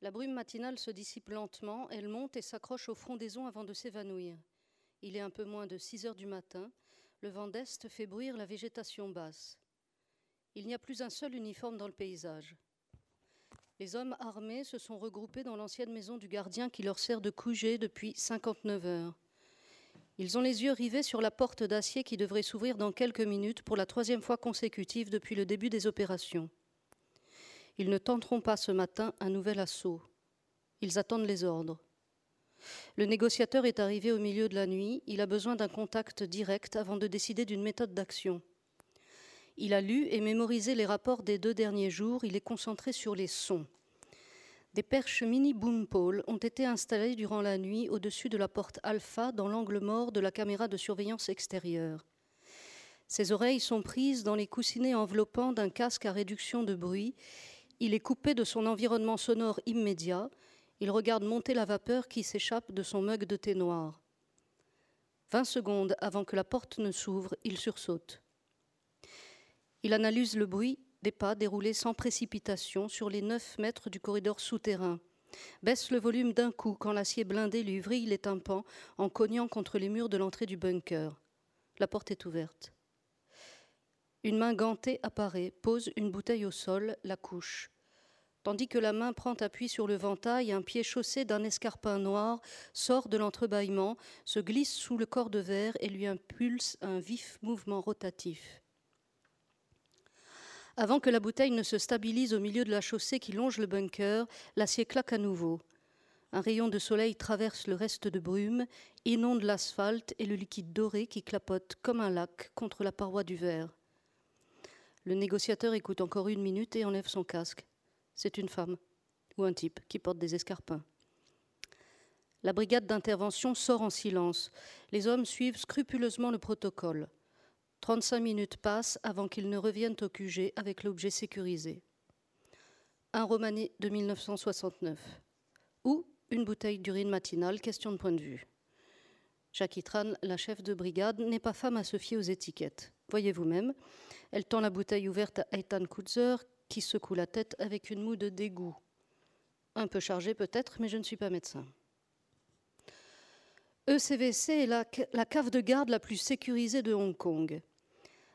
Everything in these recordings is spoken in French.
La brume matinale se dissipe lentement, elle monte et s'accroche aux frondaisons avant de s'évanouir. Il est un peu moins de 6 heures du matin, le vent d'Est fait bruire la végétation basse. Il n'y a plus un seul uniforme dans le paysage. Les hommes armés se sont regroupés dans l'ancienne maison du gardien qui leur sert de coucher depuis 59 heures. Ils ont les yeux rivés sur la porte d'acier qui devrait s'ouvrir dans quelques minutes pour la troisième fois consécutive depuis le début des opérations. Ils ne tenteront pas ce matin un nouvel assaut. Ils attendent les ordres. Le négociateur est arrivé au milieu de la nuit. Il a besoin d'un contact direct avant de décider d'une méthode d'action. Il a lu et mémorisé les rapports des deux derniers jours. Il est concentré sur les sons. Des perches mini boom pole ont été installées durant la nuit au-dessus de la porte alpha dans l'angle mort de la caméra de surveillance extérieure. Ses oreilles sont prises dans les coussinets enveloppants d'un casque à réduction de bruit. Il est coupé de son environnement sonore immédiat. Il regarde monter la vapeur qui s'échappe de son mug de thé noir. Vingt secondes avant que la porte ne s'ouvre, il sursaute. Il analyse le bruit des pas déroulés sans précipitation sur les neuf mètres du corridor souterrain. Baisse le volume d'un coup quand l'acier blindé lui vrille les tympans en cognant contre les murs de l'entrée du bunker. La porte est ouverte. Une main gantée apparaît, pose une bouteille au sol, la couche. Tandis que la main prend appui sur le ventail, un pied chaussé d'un escarpin noir sort de l'entrebâillement, se glisse sous le corps de verre et lui impulse un vif mouvement rotatif. Avant que la bouteille ne se stabilise au milieu de la chaussée qui longe le bunker, l'acier claque à nouveau. Un rayon de soleil traverse le reste de brume, inonde l'asphalte et le liquide doré qui clapote comme un lac contre la paroi du verre. Le négociateur écoute encore une minute et enlève son casque. C'est une femme ou un type qui porte des escarpins. La brigade d'intervention sort en silence. Les hommes suivent scrupuleusement le protocole. 35 minutes passent avant qu'ils ne reviennent au QG avec l'objet sécurisé. Un romané de 1969. Ou une bouteille d'urine matinale, question de point de vue. Jackie Tran, la chef de brigade, n'est pas femme à se fier aux étiquettes. Voyez vous-même, elle tend la bouteille ouverte à Ethan Kutzer, qui secoue la tête avec une moue de dégoût. Un peu chargée peut-être, mais je ne suis pas médecin. ECVC est la, cave de garde la plus sécurisée de Hong Kong.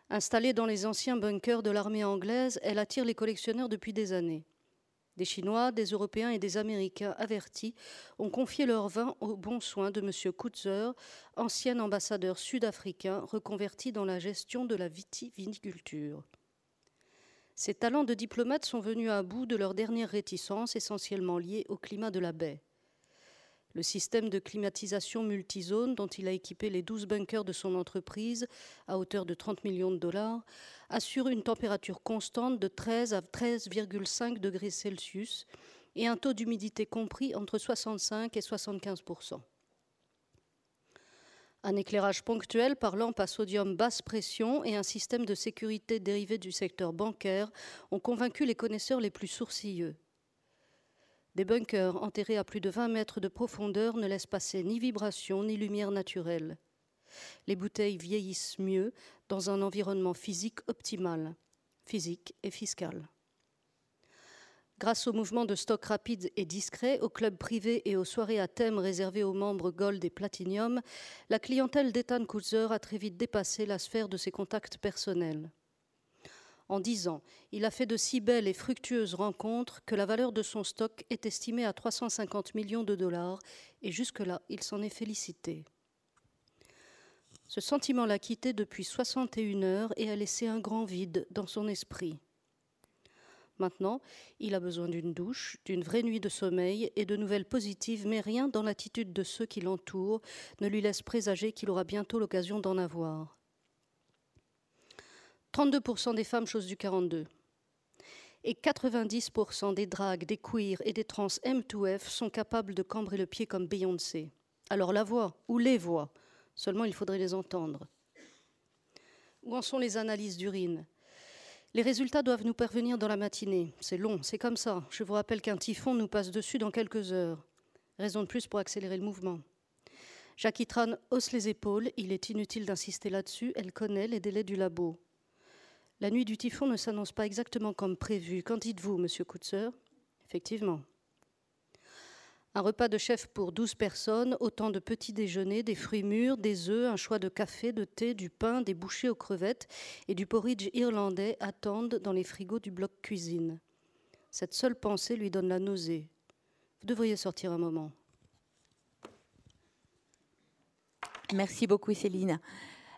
Installée dans les anciens bunkers de l'armée anglaise, elle attire les collectionneurs depuis des années. Des Chinois, des Européens et des Américains avertis ont confié leur vin aux bons soins de M. Kutzer, ancien ambassadeur sud-africain reconverti dans la gestion de la vitiviniculture. Ces talents de diplomate sont venus à bout de leur dernière réticence, essentiellement liée au climat de la baie. Le système de climatisation multizone dont il a équipé les 12 bunkers de son entreprise à hauteur de 30 millions de dollars assure une température constante de 13 à 13,5 degrés Celsius et un taux d'humidité compris entre 65 et 75 un éclairage ponctuel par lampe à sodium basse pression et un système de sécurité dérivé du secteur bancaire ont convaincu les connaisseurs les plus sourcilleux. Des bunkers enterrés à plus de 20 mètres de profondeur ne laissent passer ni vibration ni lumière naturelle. Les bouteilles vieillissent mieux dans un environnement physique optimal, physique et fiscal. Grâce au mouvement de stock rapide et discret, aux clubs privés et aux soirées à thème réservées aux membres Gold et Platinum, la clientèle d'Ethan Kutzer a très vite dépassé la sphère de ses contacts personnels. En dix ans, il a fait de si belles et fructueuses rencontres que la valeur de son stock est estimée à 350 millions de dollars, et jusque-là, il s'en est félicité. Ce sentiment l'a quitté depuis 61 heures et a laissé un grand vide dans son esprit. Maintenant, il a besoin d'une douche, d'une vraie nuit de sommeil et de nouvelles positives, mais rien dans l'attitude de ceux qui l'entourent ne lui laisse présager qu'il aura bientôt l'occasion d'en avoir. 32% des femmes chose du 42. Et 90% des dragues, des queers et des trans M2F sont capables de cambrer le pied comme Beyoncé. Alors la voix, ou les voix, seulement il faudrait les entendre. Où en sont les analyses d'urine? Les résultats doivent nous parvenir dans la matinée. C'est long, c'est comme ça. Je vous rappelle qu'un typhon nous passe dessus dans quelques heures. Raison de plus pour accélérer le mouvement. Jackie Tran hausse les épaules, il est inutile d'insister là-dessus, elle connaît les délais du labo. La nuit du typhon ne s'annonce pas exactement comme prévu. Qu'en dites-vous, monsieur Kutzer Effectivement. Un repas de chef pour 12 personnes, autant de petits déjeuners, des fruits mûrs, des œufs, un choix de café, de thé, du pain, des bouchées aux crevettes et du porridge irlandais attendent dans les frigos du bloc cuisine. Cette seule pensée lui donne la nausée. Vous devriez sortir un moment. Merci beaucoup Céline.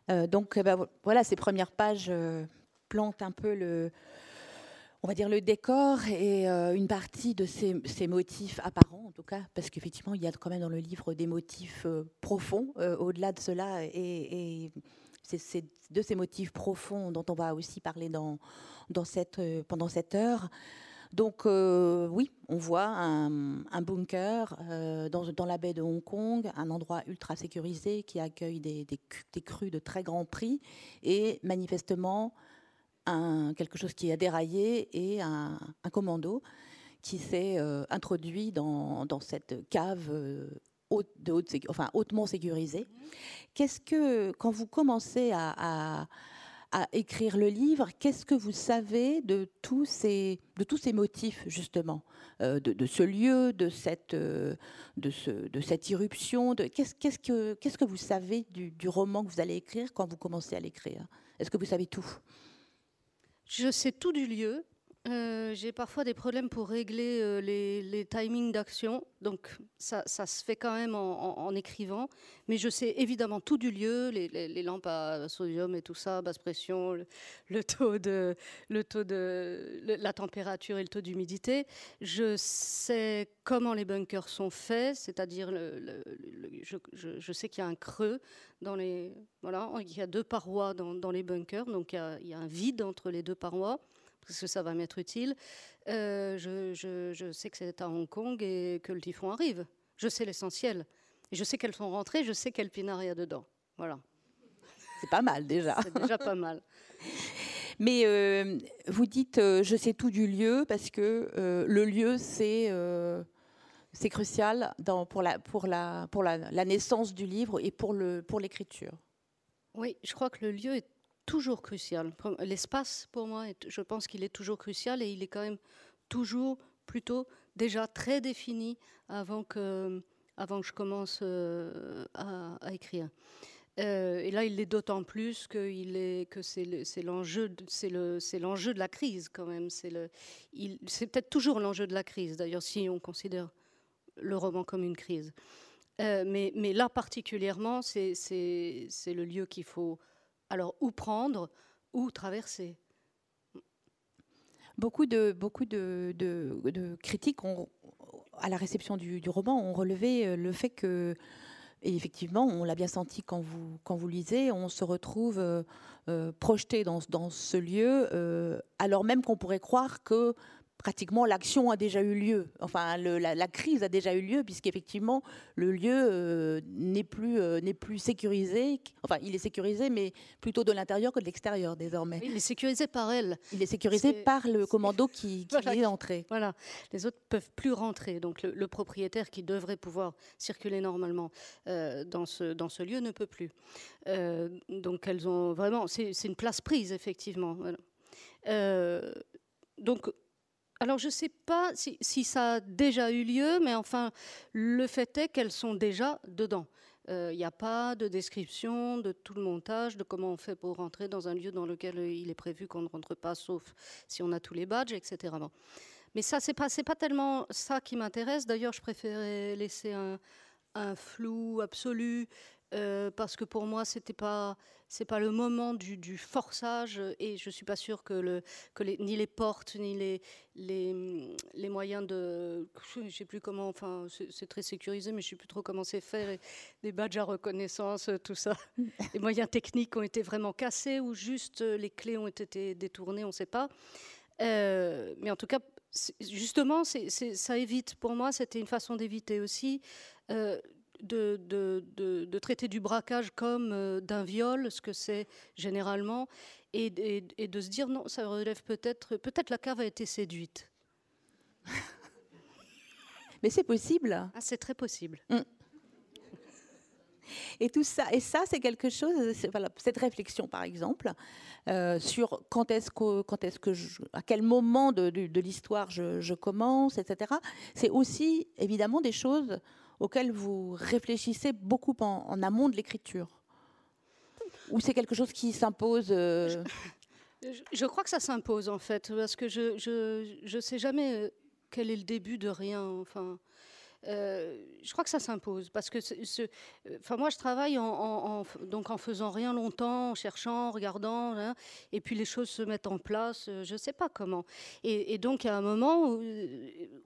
Euh, donc bah, voilà, ces premières pages euh, plantent un peu le, on va dire le décor et euh, une partie de ces, motifs apparents, en tout cas, parce qu'effectivement, il y a quand même dans le livre des motifs euh, profonds euh, au-delà de cela, et, c'est de ces motifs profonds dont on va aussi parler pendant cette heure. Donc oui, on voit un, bunker dans, la baie de Hong Kong, un endroit ultra sécurisé qui accueille des, des crues de très grand prix et manifestement quelque chose qui a déraillé et un, commando qui s'est euh, introduit dans, cette cave euh, de haute, enfin, hautement sécurisée. Qu'est-ce que, quand vous commencez à, écrire le livre, qu'est-ce que vous savez de tous ces, de tous ces motifs, justement, euh, de, ce lieu, de cette, de, ce, de cette irruption qu'est-ce, qu'est-ce, que, qu'est-ce que vous savez du roman que vous allez écrire quand vous commencez à l'écrire? Est-ce que vous savez tout? Je sais tout du lieu. Euh, j'ai parfois des problèmes pour régler euh, les, timings d'action, donc ça, se fait quand même en, écrivant. Mais je sais évidemment tout du lieu, les, lampes à sodium et tout ça, basse pression, le, taux de, la température et le taux d'humidité. Je sais comment les bunkers sont faits, c'est-à-dire je, sais qu'il y a un creux dans les voilà, il y a deux parois dans, les bunkers, donc il y a un vide entre les deux parois parce que ça va m'être utile. Euh, je, sais que c'est à Hong Kong et que le typhon arrive. Je sais l'essentiel. Et je sais qu'elles sont rentrées, je sais quel pinard il y a dedans. Voilà. C'est pas mal déjà. C'est déjà pas mal. Mais euh, vous dites, euh, je sais tout du lieu parce que le lieu, c'est c'est crucial dans, pour, la, pour, la, pour la, la, naissance du livre et pour l'écriture. Pour oui, je crois que le lieu est toujours crucial. L'espace, pour moi, je pense qu'il est toujours crucial et il est quand même toujours plutôt déjà très défini avant que, avant que je commence euh, à, écrire. Euh, et là, il l'est d'autant plus que, est, que c'est l'enjeu c'est l'enjeu de la crise quand même. C'est peut-être toujours l'enjeu de la crise, d'ailleurs, si on considère le roman comme une crise. Euh, mais, mais, là particulièrement, c'est le lieu qu'il faut alors, où prendre, où traverser? Beaucoup de, critiques à la réception du, roman ont relevé euh, le fait que, et effectivement, on l'a bien senti quand vous, lisez, on se retrouve euh, euh, projeté dans, ce lieu, alors même qu'on pourrait croire que pratiquement l'action a déjà eu lieu. Enfin, la, crise a déjà eu lieu puisqu'effectivement le lieu euh, n'est plus euh, n'est plus sécurisé. Enfin, il est sécurisé, mais plutôt de l'intérieur que de l'extérieur désormais. Il est sécurisé par elle. Il est sécurisé par le commando qui, est entré. Voilà, les autres peuvent plus rentrer. Donc le, propriétaire qui devrait pouvoir circuler normalement euh, dans ce dans ce lieu ne peut plus. donc elles ont vraiment, c'est une place prise effectivement. donc alors je ne sais pas si, ça a déjà eu lieu, mais enfin, le fait est qu'elles sont déjà dedans. Il euh, n'y a pas de description de tout le montage, de comment on fait pour rentrer dans un lieu dans lequel il est prévu qu'on ne rentre pas, sauf si on a tous les badges, etc. Mais ça, c'est pas, pas tellement ça qui m'intéresse. D'ailleurs, je préférais laisser un flou absolu euh, parce que pour moi, c'était pas c'est pas le moment du, du, forçage et je suis pas sûre que, le, que les, ni les portes ni les, les, les moyens de je sais plus comment enfin c'est très sécurisé mais je sais plus trop comment c'est fait les, badges à reconnaissance tout ça. Les moyens techniques ont été vraiment cassés ou juste les clés ont été détournées on sait pas. Euh, mais en tout cas justement ça évite pour moi c'était une façon d'éviter aussi euh, de, de, de, traiter du braquage comme euh, d'un viol, ce que c'est généralement, et, et, de se dire non, ça relève peut-être, peut-être la cave a été séduite. Mais c'est possible. Ah, c'est très possible. Mm. et tout ça, et ça, c'est quelque chose. Voilà, cette réflexion, par exemple, euh, sur quand est-ce que, quand est-ce que, à quel moment de, de, l'histoire je, je, commence, etc. C'est aussi évidemment des choses auxquelles vous réfléchissez beaucoup en, amont de l'écriture. Ou c'est quelque chose qui s'impose euh, je, crois que ça s'impose en fait, parce que je je, sais jamais euh, quel est le début de rien. Enfin, euh, je crois que ça s'impose parce que, moi je travaille en, donc en faisant rien longtemps, en cherchant, en regardant, hein, et puis les choses se mettent en place. Je ne sais pas comment. Et, donc il y a un moment où,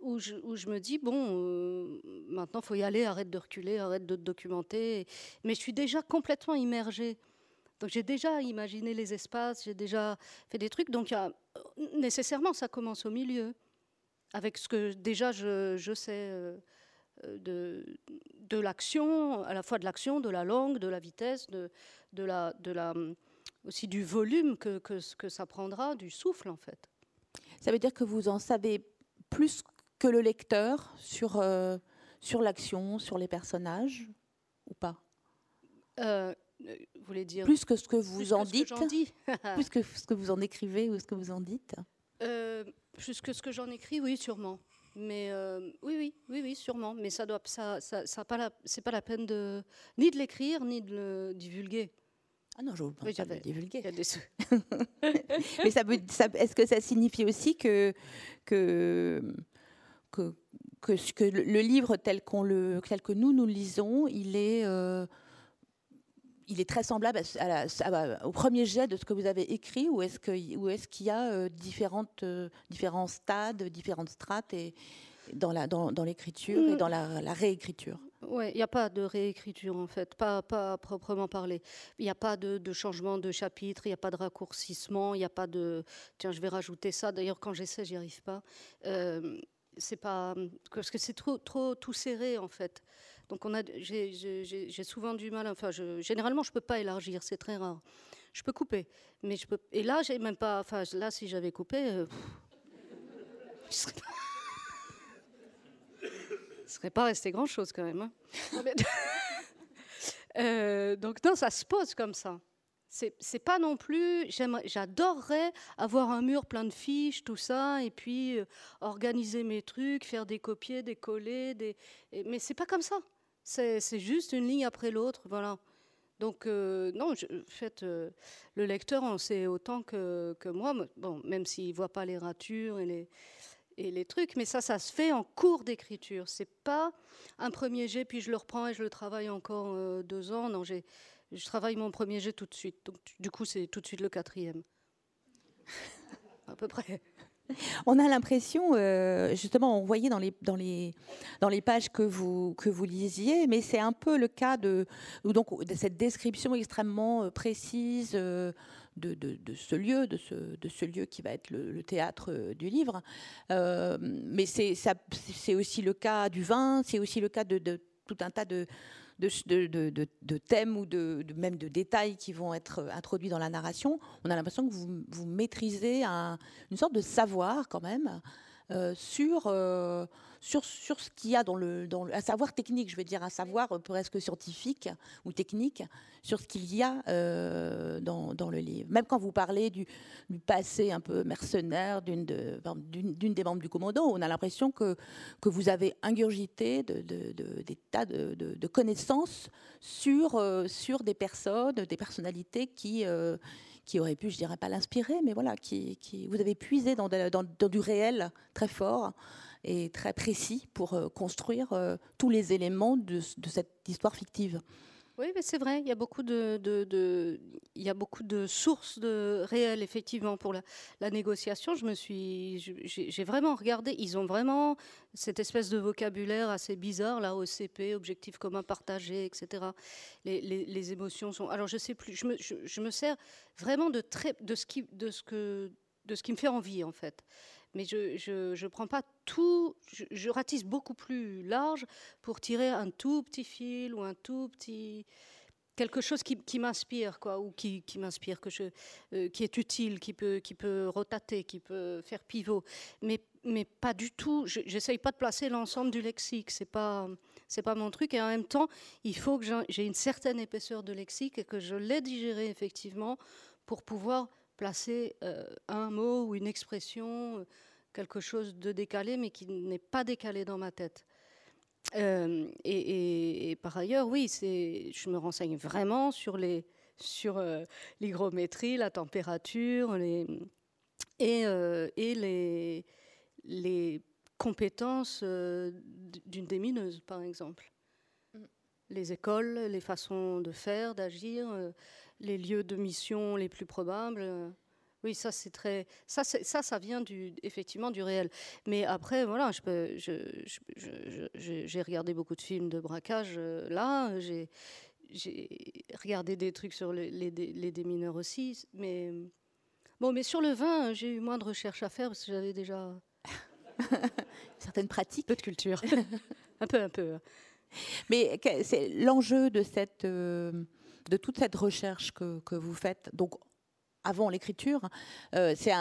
où, je, me dis bon, maintenant faut y aller, arrête de reculer, arrête de te documenter. Mais je suis déjà complètement immergée donc j'ai déjà imaginé les espaces, j'ai déjà fait des trucs. Donc nécessairement, ça commence au milieu, avec ce que déjà je, sais euh, de, de l'action, à la fois de l'action, de la langue, de la vitesse, de, de la, de la, aussi du volume que, que, que ça prendra, du souffle en fait. Ça veut dire que vous en savez plus que le lecteur sur, euh, sur l'action, sur les personnages, ou pas? Euh, euh, vous voulez dire plus que ce que vous en dites, plus que ce que vous en écrivez ou ce que vous en dites. Euh, plus que ce que j'en écris, oui, sûrement. Mais euh, oui, oui, oui, oui, sûrement. Mais ça doit, ça, ça, ça pas la, c'est pas la peine de ni de l'écrire ni de le divulguer. Ah non, je ne veux pas le divulguer. Mais ça, ça est-ce que ça signifie aussi que que que, que, que le livre tel qu'on le tel que nous nous lisons, il est il est très semblable au premier jet de ce que vous avez écrit, ou est-ce qu'il y a euh, différentes, euh, différents stades, différentes strates et, dans, l'écriture et dans la, réécriture? Oui, il n'y a pas de réécriture en fait, pas, pas proprement parler. Il n'y a pas de, changement de chapitre, il n'y a pas de raccourcissement, il n'y a pas de tiens, je vais rajouter ça. D'ailleurs, quand j'essaie, j'y arrive pas. Euh, c'est pas parce que c'est trop, trop tout serré en fait. Donc on a, j'ai souvent du mal. Enfin, je, généralement, je peux pas élargir, c'est très rare. Je peux couper, mais. Et là, j'ai même pas. Enfin, là, si j'avais coupé, euh, je serais pas. serait pas resté grand chose quand même. Hein. Euh, donc non, ça se pose comme ça. C'est pas non plus. J'adorerais avoir un mur plein de fiches, tout ça, et puis euh, organiser mes trucs, faire des copier, des coller, des. Mais c'est pas comme ça. C'est juste une ligne après l'autre, voilà. Donc, euh, non, en fait, euh, le lecteur en sait autant que, moi, bon, même s'il ne voit pas les ratures et les, et les trucs, mais ça, ça se fait en cours d'écriture. C'est pas un premier jet, puis je le reprends et je le travaille encore euh, deux ans. Non, je travaille mon premier jet tout de suite. Donc, du coup, c'est tout de suite le quatrième. à peu près. On a l'impression, euh, justement, on voyait dans les, pages que vous, lisiez, mais c'est un peu le cas de, cette description extrêmement euh, précise euh, de, ce lieu, de ce lieu qui va être le, théâtre du livre. mais c'est aussi le cas du vin, c'est aussi le cas de, tout un tas de, de, thèmes ou de, même de détails qui vont être euh, introduits dans la narration, on a l'impression que vous, maîtrisez une sorte de savoir quand même euh, sur, euh, sur, ce qu'il y a dans le, dans un savoir technique, je veux dire, un savoir presque scientifique ou technique sur ce qu'il y a euh, dans, le livre. Même quand vous parlez du, passé un peu mercenaire d'une de, d'une des membres du commando, on a l'impression que, que vous avez ingurgité de, de, des tas de, connaissances sur, sur des personnes, des personnalités qui qui aurait pu, je dirais pas l'inspirer, mais voilà, qui, vous avez puisé dans, du réel très fort et très précis pour euh, construire euh, tous les éléments de, cette histoire fictive. Oui, c'est vrai, il y a beaucoup de, il y a beaucoup de sources de réelles, effectivement, pour la, négociation. Je me suis, j'ai vraiment regardé, ils ont vraiment cette espèce de vocabulaire assez bizarre, là, OCP, objectif commun partagé, etc. Les, émotions sont. Alors, je sais plus, je me, je, me sers vraiment de, très, de, ce qui, de, ce que, de ce qui me fait envie, en fait mais je ne prends pas tout, je, ratisse beaucoup plus large pour tirer un tout petit fil ou un tout petit quelque chose qui, qui m'inspire quoi ou qui, qui m'inspire que je euh, qui est utile qui peut qui peut rotater qui peut faire pivot mais mais pas du tout. J'essaye pas de placer l'ensemble du lexique. C'est pas c'est pas mon truc. Et en même temps, il faut que j'ai une certaine épaisseur de lexique et que je l'ai digéré effectivement pour pouvoir placer euh, un mot ou une expression, quelque chose de décalé, mais qui n'est pas décalé dans ma tête. Euh, et, par ailleurs, oui, je me renseigne vraiment sur les sur euh, l'hygrométrie, la température, les, et, et les, les compétences euh, d'une démineuse, par exemple. Mm. Les écoles, les façons de faire, d'agir, euh, les lieux de mission les plus probables. Euh, oui, ça c'est très, ça, ça, ça vient du, effectivement du réel. Mais après, voilà, je j'ai regardé beaucoup de films de braquage là. J'ai, regardé des trucs sur les, les, les, démineurs aussi, mais bon, mais sur le vin, j'ai eu moins de recherches à faire parce que j'avais déjà certaines pratiques. Peu de culture. un peu, un peu. Mais c'est l'enjeu de cette, euh, de toute cette recherche que, vous faites. Donc avant l'écriture, euh, c'est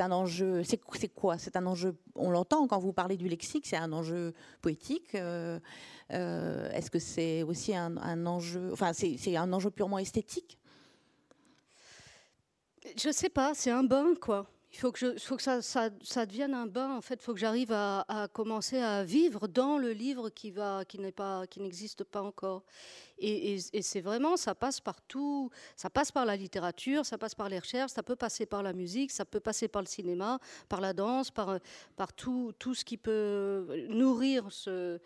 un, enjeu. C'est quoi? C'est un enjeu. On l'entend quand vous parlez du lexique. C'est un enjeu poétique. Euh, est-ce que c'est aussi un, enjeu Enfin, c'est un enjeu purement esthétique? Je sais pas. C'est un bain, quoi il faut que, ça, devienne un bain. En fait, il faut que j'arrive à, commencer à vivre dans le livre qui n'existe pas encore. Et, c'est vraiment, ça passe par tout. Ça passe par la littérature, ça passe par les recherches, ça peut passer par la musique, ça peut passer par le cinéma, par la danse, par, tout, ce qui peut nourrir ce,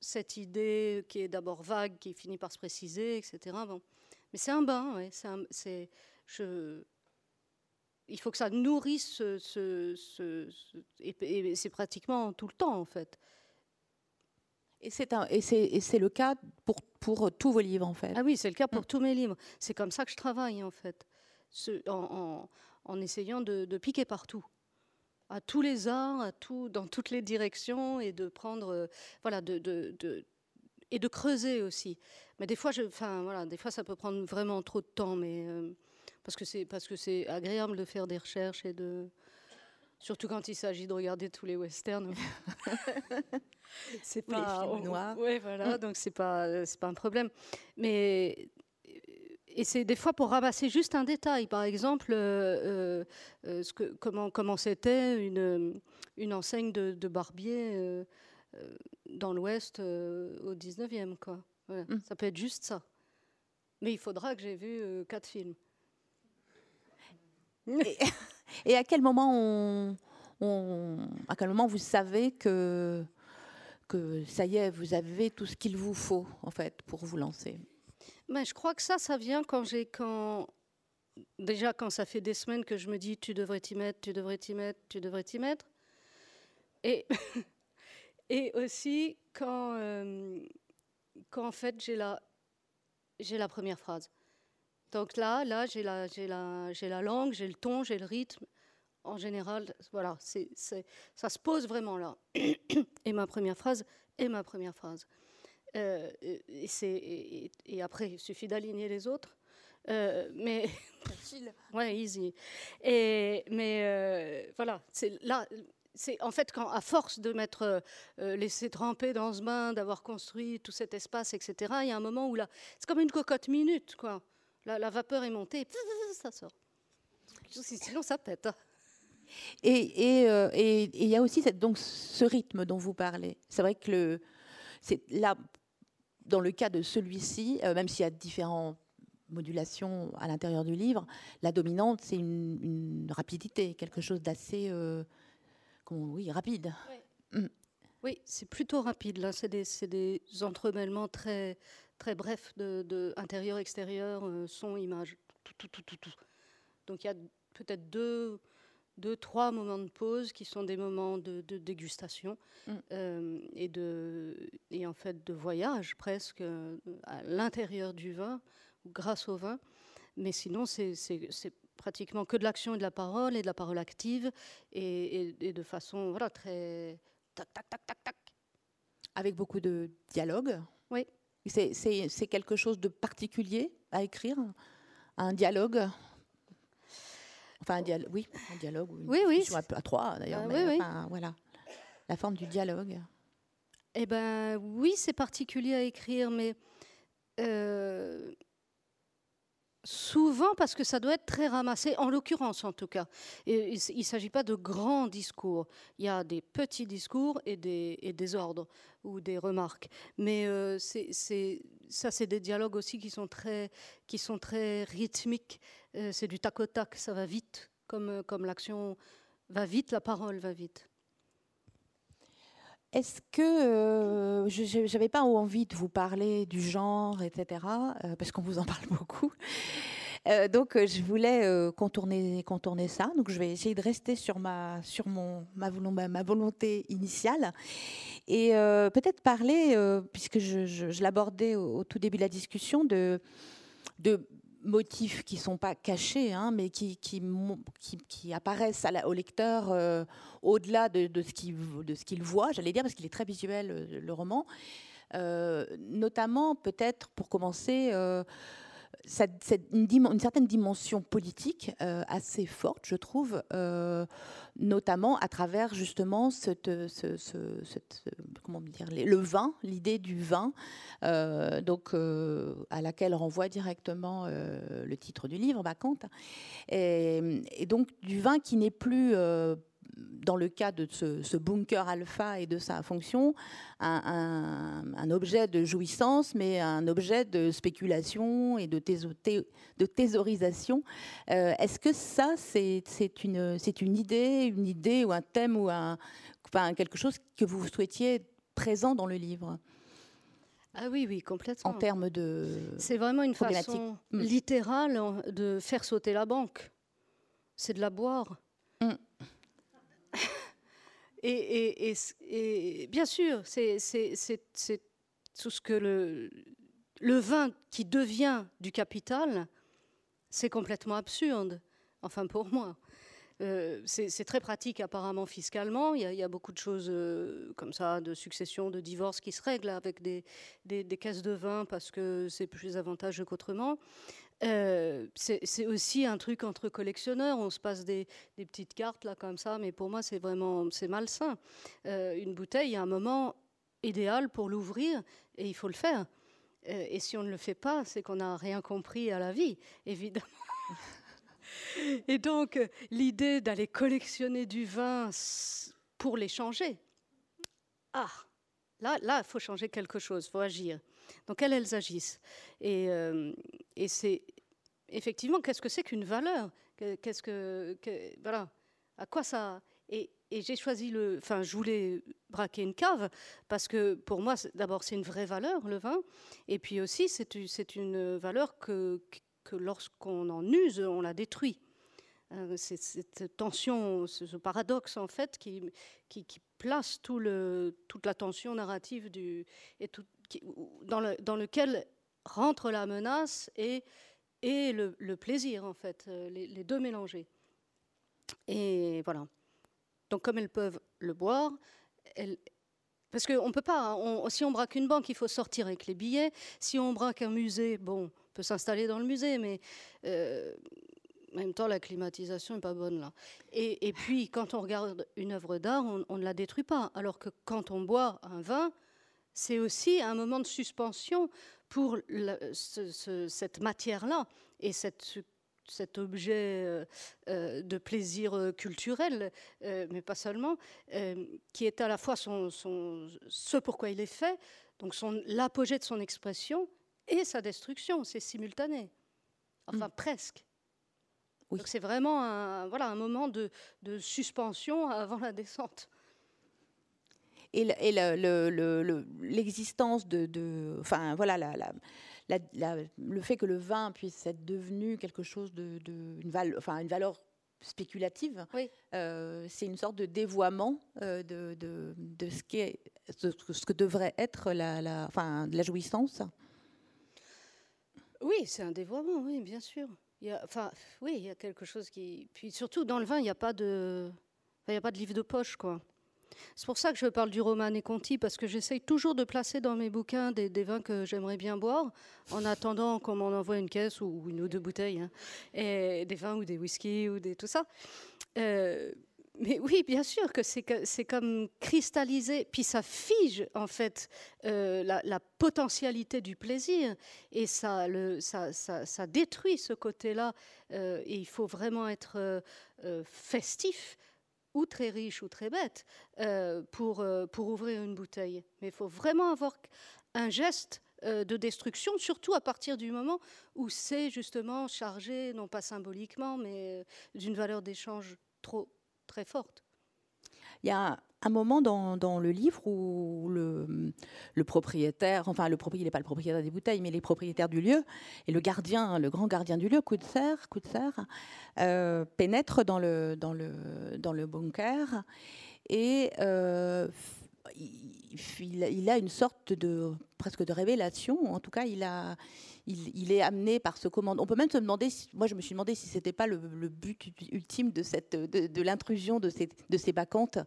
cette idée qui est d'abord vague, qui finit par se préciser, etc. Mais c'est un bain, je, il faut que ça nourrisse ce, et, c'est pratiquement tout le temps en fait. Et c'est, le cas pour, pour tous vos livres en fait. Ah oui, c'est le cas pour mm. tous mes livres. C'est comme ça que je travaille en fait, en, en, essayant de, piquer partout, à tous les arts, à tout, dans toutes les directions et de prendre, euh, voilà, de, de, et de creuser aussi. Mais des fois, je, enfin voilà, des fois ça peut prendre vraiment trop de temps, mais euh, parce que c'est parce que c'est agréable de faire des recherches et de surtout quand il s'agit de regarder tous les westerns. c'est pas les films noirs. Ouais, voilà, mm. donc c'est pas c'est pas un problème. Mais et c'est des fois pour ramasser juste un détail. Par exemple, euh, euh, ce que, comment comment c'était une, une enseigne de, de barbier euh, dans l'Ouest au 19e. Quoi. Mm. Ça peut être juste ça. Mais il faudra que j'ai vu quatre films. Et, à quel moment vous savez que ça y est, vous avez tout ce qu'il vous faut en fait pour vous lancer? Mais je crois que ça, ça vient quand j'ai quand déjà quand ça fait des semaines que je me dis tu devrais t'y mettre, tu devrais t'y mettre, tu devrais t'y mettre, et aussi quand euh, quand en fait j'ai la première phrase. Donc là, là j'ai la, la, la langue, j'ai le ton, j'ai le rythme. En général, voilà, ça se pose vraiment là. Et ma première phrase est ma première phrase. Euh, et, c'est, et, après, il suffit d'aligner les autres. Euh, mais facile. ouais, easy. Et mais euh, voilà, c'est là. C'est en fait quand, à force de m'être laissé tremper dans ce bain, d'avoir construit tout cet espace, etc. Il y a un moment où là, c'est comme une cocotte minute, quoi. La, vapeur est montée, ça sort. Sinon, ça pète. Et euh, il et, et, y a aussi cette, donc, ce rythme dont vous parlez. C'est vrai que le, là, dans le cas de celui-ci, euh, même s'il y a différentes modulations à l'intérieur du livre, la dominante, c'est une, rapidité, quelque chose d'assez euh, oui, rapide. Oui, mm. oui c'est plutôt rapide. Là, c'est des, des entremêlements très, très bref de, intérieur-extérieur, euh, son, image, tout, tout, tout, tout, Donc il y a peut-être deux, deux, trois moments de pause qui sont des moments de, dégustation mm. euh, et, de, et en fait de voyage presque euh, à l'intérieur du vin, grâce au vin. Mais sinon, c'est pratiquement que de l'action et de la parole et de la parole active et, et de façon voilà, très tac, tac, tac, tac, tac. Avec beaucoup de dialogue Oui. C'est quelque chose de particulier à écrire Un dialogue? Enfin, un dialogue, oui, un dialogue. Oui, oui. À, à trois, d'ailleurs. Oui, oui. voilà. la forme du dialogue Eh ben oui, c'est particulier à écrire, mais euh, Souvent parce que ça doit être très ramassé, en l'occurrence en tout cas. Il ne s'agit pas de grands discours. Il y a des petits discours et des, ordres ou des remarques. Mais euh, ça, c'est des dialogues aussi qui sont très, rythmiques. Euh, c'est du tac au tac, ça va vite. Comme l'action va vite, la parole va vite. Est-ce que euh, je n'avais pas envie de vous parler du genre, etc., euh, parce qu'on vous en parle beaucoup. Euh, donc, je voulais contourner, contourner ça. Donc, je vais essayer de rester sur ma, sur mon, ma, volonté initiale et peut-être parler, puisque je, l'abordais au, tout début de la discussion, de motifs qui ne sont pas cachés, hein, mais qui, qui, qui, apparaissent au lecteur euh, au-delà de, de, ce qu'il voit, j'allais dire, parce qu'il est très visuel, euh, le, roman. Euh, notamment, peut-être, pour commencer, une, certaine dimension politique euh, assez forte, je trouve, euh, notamment à travers justement cette, comment dire, le vin, l'idée du vin, euh, donc à laquelle renvoie directement le titre du livre, Bacante, et, donc du vin qui n'est plus dans le cas de ce, bunker alpha et de sa fonction, un, objet de jouissance, mais un objet de spéculation et de, de thésaurisation. Euh, est-ce que ça, c'est une, une idée, une idée ou un thème ou un, enfin, quelque chose que vous souhaitiez présent dans le livre? Ah oui, oui, complètement. En termes de. C'est vraiment une façon hmm. littérale de faire sauter la banque. C'est de la boire. Hmm. Et, bien sûr, c'est tout ce que le, vin qui devient du capital, c'est complètement absurde, enfin pour moi. Euh, c'est très pratique apparemment fiscalement. Il y a, beaucoup de choses euh, comme ça, de succession, de divorce qui se règlent avec des, des, des caisses de vin parce que c'est plus avantageux qu'autrement. Euh, c'est aussi un truc entre collectionneurs. On se passe des, petites cartes là comme ça, mais pour moi c'est vraiment c'est malsain. Euh, une bouteille, il y a un moment idéal pour l'ouvrir et il faut le faire. Euh, et si on ne le fait pas, c'est qu'on n'a rien compris à la vie, évidemment. et donc l'idée d'aller collectionner du vin pour l'échanger, ah, là, là, il faut changer quelque chose, il faut agir. Donc elles, elles agissent. Et, et c'est effectivement, qu'est-ce que c'est qu'une valeur? Qu'est-ce que, voilà, à quoi ça Et, j'ai choisi le, enfin, je voulais braquer une cave parce que pour moi, d'abord, c'est une vraie valeur le vin, et puis aussi, c'est une valeur que, que lorsqu'on en use, on la détruit. Euh, c'est cette tension, ce paradoxe en fait qui, qui, place tout le, toute la tension narrative du, et tout, dans, le, dans lequel rentre la menace et et le, plaisir, en fait, euh, les, deux mélangés. Et voilà. Donc, comme elles peuvent le boire, parce qu'on ne peut pas, hein, si on braque une banque, il faut sortir avec les billets. Si on braque un musée, bon, on peut s'installer dans le musée, mais euh, en même temps, la climatisation n'est pas bonne là. Et, puis, quand on regarde une œuvre d'art, on, on, ne la détruit pas. Alors que quand on boit un vin, c'est aussi un moment de suspension pour cette matière-là et cette, cet objet euh, euh, de plaisir euh, culturel, mais pas seulement, qui est à la fois son, son, ce pourquoi il est fait, donc l'apogée de son expression et sa destruction, c'est simultané. Enfin, mm. presque. Donc c'est vraiment un, voilà, un moment de, de suspension avant la descente et l'existence de, enfin voilà, le fait que le vin puisse être devenu quelque chose de, une, enfin, une valeur spéculative, euh, c'est une sorte de dévoiement euh, de, de, ce, qui est, ce que devrait être la, la, enfin, la jouissance. Oui, c'est un dévoiement, oui, bien sûr. Il y a, enfin, oui, il y a quelque chose qui. Puis surtout, dans le vin, il n'y a pas de. il n'y a pas de livre de poche, quoi. C'est pour ça que je parle du Romane Conti, parce que j'essaye toujours de placer dans mes bouquins des, vins que j'aimerais bien boire, en attendant qu'on m'en envoie une caisse ou une ou deux bouteilles, hein, et des vins ou des whisky ou des, tout ça. Euh, mais oui, bien sûr que c'est comme cristallisé, puis ça fige en fait euh, la, potentialité du plaisir et ça, ça, ça, détruit ce côté-là. Euh, et il faut vraiment être festif ou très riche ou très bête pour, pour ouvrir une bouteille. Mais il faut vraiment avoir un geste de destruction, surtout à partir du moment où c'est justement chargé, non pas symboliquement, mais d'une valeur d'échange trop très forte. Il y a un moment dans, le livre où le, propriétaire, enfin le propriétaire, il n'est pas le propriétaire des bouteilles, mais les propriétaires du lieu et le gardien, le grand gardien du lieu, Koutser, euh, pénètre dans le, dans, le, dans le bunker et euh, il, a une sorte de presque de révélation. En tout cas, il est amené par ce commandement. On peut même se demander, moi je me suis demandé si c'était pas le, but ultime de, l'intrusion de ces, de bacchantes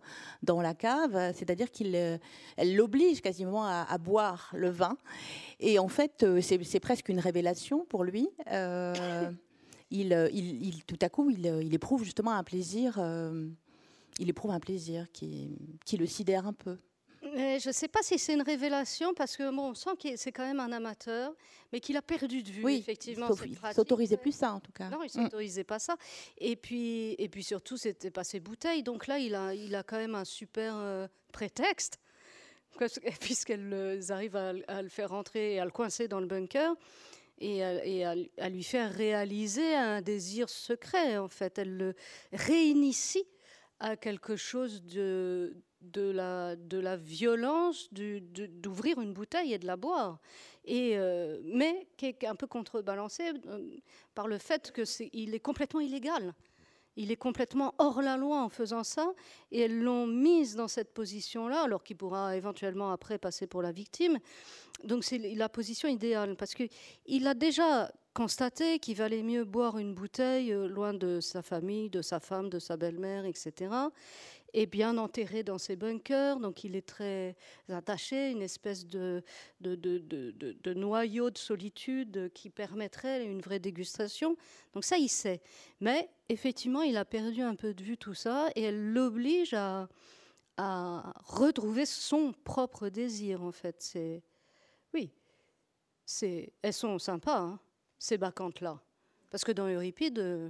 dans la cave, c'est-à-dire qu'il euh, l'oblige quasiment à, boire le vin. Et en fait, euh, c'est presque une révélation pour lui. Euh, tout à coup, il, éprouve justement un plaisir. il éprouve un plaisir qui le sidère un peu je ne sais pas si c'est une révélation parce que bon, on sent que c'est quand même un amateur, mais qu'il a perdu de vue oui, effectivement. Il ne s'autorisait plus ça en tout cas. Non, il ne mm. s'autorisait pas ça. Et puis, et puis surtout, c'était pas ses bouteilles. Donc là, il a, il a quand même un super euh, prétexte puisqu'elles arrivent à, à, le faire rentrer et à le coincer dans le bunker et, à, et à, lui faire réaliser un désir secret. En fait, elle le réinitie à quelque chose de de la, violence d'ouvrir une bouteille et de la boire. Et, euh, mais qui est un peu contrebalancé euh, par le fait qu'il est, est complètement illégal. Il est complètement hors la loi en faisant ça, et elles l'ont mise dans cette position-là, alors qu'il pourra éventuellement après passer pour la victime. Donc c'est la position idéale, parce qu'il a déjà constaté qu'il valait mieux boire une bouteille euh, loin de sa famille, de sa femme, de sa belle-mère, etc est bien enterré dans ses bunkers, donc il est très attaché, une espèce de, de, de, de, noyau de solitude qui permettrait une vraie dégustation. Donc ça, il sait. Mais effectivement, il a perdu un peu de vue tout ça et elle l'oblige à, à retrouver son propre désir, en fait. C'est Oui, c'est elles sont sympas, hein, ces bacchantes-là. Parce que dans Euripide,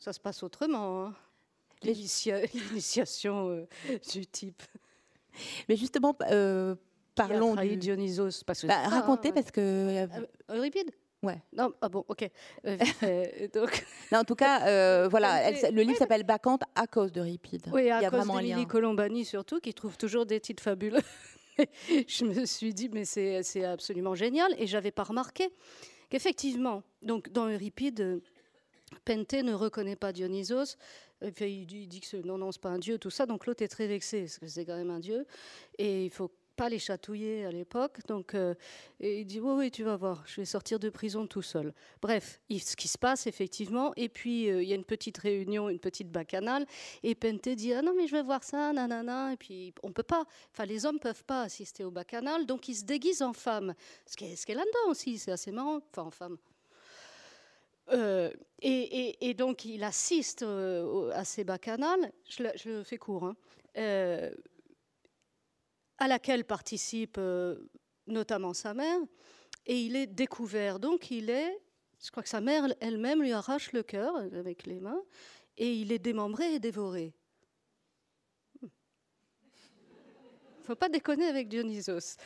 ça se passe autrement. Hein l'initiation euh, du type. Mais justement, euh, parlons du Dionysos. Parce que bah, racontez parce que euh, Euripide? Ouais. Non, ah bon, ok. donc... non, en tout cas, voilà, le livre s'appelle Bacchante à cause d'Euripide. Oui, à Il y a cause d'Émilie Colombani surtout, qui trouve toujours des titres fabuleux. je me suis dit, mais c'est absolument génial. Et j'avais pas remarqué qu'effectivement, donc dans Euripide, Penthé ne reconnaît pas Dionysos, il dit, que non, non, c'est pas un dieu, tout ça. Donc l'autre est très vexé, parce que c'est quand même un dieu. Et il faut pas les chatouiller à l'époque. Donc euh, il dit, oui, oui, tu vas voir, je vais sortir de prison tout seul. Bref, ce qui se passe effectivement. Et puis euh, il y a une petite réunion, une petite bacchanale. Et Penté dit, ah non, mais je vais voir ça, nanana. Et puis on peut pas, enfin les hommes peuvent pas assister au bacchanal, donc ils se déguisent en femme. Ce qui est, ce qui est là-dedans aussi, c'est assez marrant. Enfin en femme. Euh, et, donc, il assiste euh, à ces bacchanales, je, le, fais court, hein, euh, à laquelle participe notamment sa mère, et il est découvert. Donc, il est, je crois que sa mère elle-même lui arrache le cœur avec les mains, et il est démembré et dévoré. Il ne faut pas déconner avec Dionysos.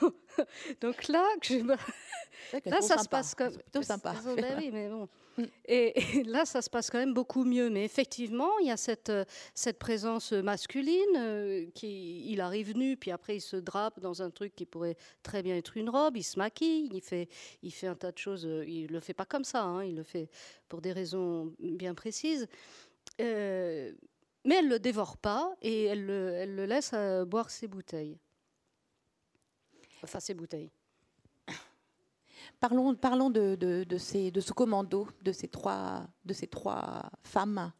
Donc, là, je, Là, ça se passe comme. plutôt sympa. Ben oui, mais bon. Et, là, ça se passe quand même beaucoup mieux. Mais effectivement, il y a cette, euh, cette présence masculine euh, qui, il arrive nu, puis après il se drape dans un truc qui pourrait très bien être une robe. Il se maquille, il fait, il fait un tas de choses. Euh, il le fait pas comme ça. Hein, il le fait pour des raisons bien précises. Mais elle le dévore pas et elle le, laisse boire ses bouteilles. Enfin, ses bouteilles. Parlons, parlons de, de, ces, de, ce commando, de ces trois, de ces trois femmes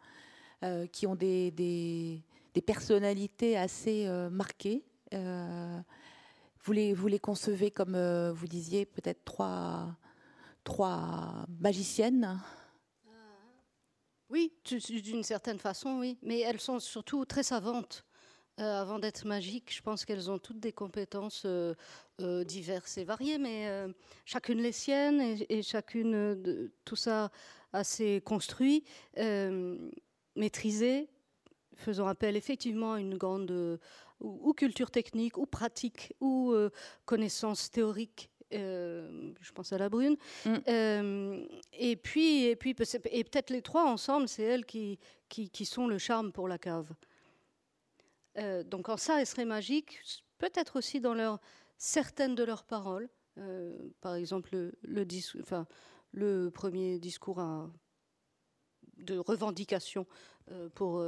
euh, qui ont des, des, personnalités assez euh, marquées. Euh, vous, les, vous les concevez comme, vous disiez, peut-être trois, trois magiciennes Oui, d'une certaine façon, oui. Mais elles sont surtout très savantes. Euh, avant d'être magiques, je pense qu'elles ont toutes des compétences euh, euh, diverses et variées, mais chacune les siennes et, chacune tout ça assez construit, maîtrisé, faisant appel effectivement à une grande ou, culture technique, ou pratique, ou connaissance théorique je pense à la brune. Mm. et puis, et puis et peut-être les trois ensemble, c'est elles qui, qui, qui, sont le charme pour la cave. Euh, donc en ça, elles seraient magiques, peut-être aussi dans leur, certaines de leurs paroles. Euh, par exemple, le, le, enfin, le premier discours de revendication euh, pour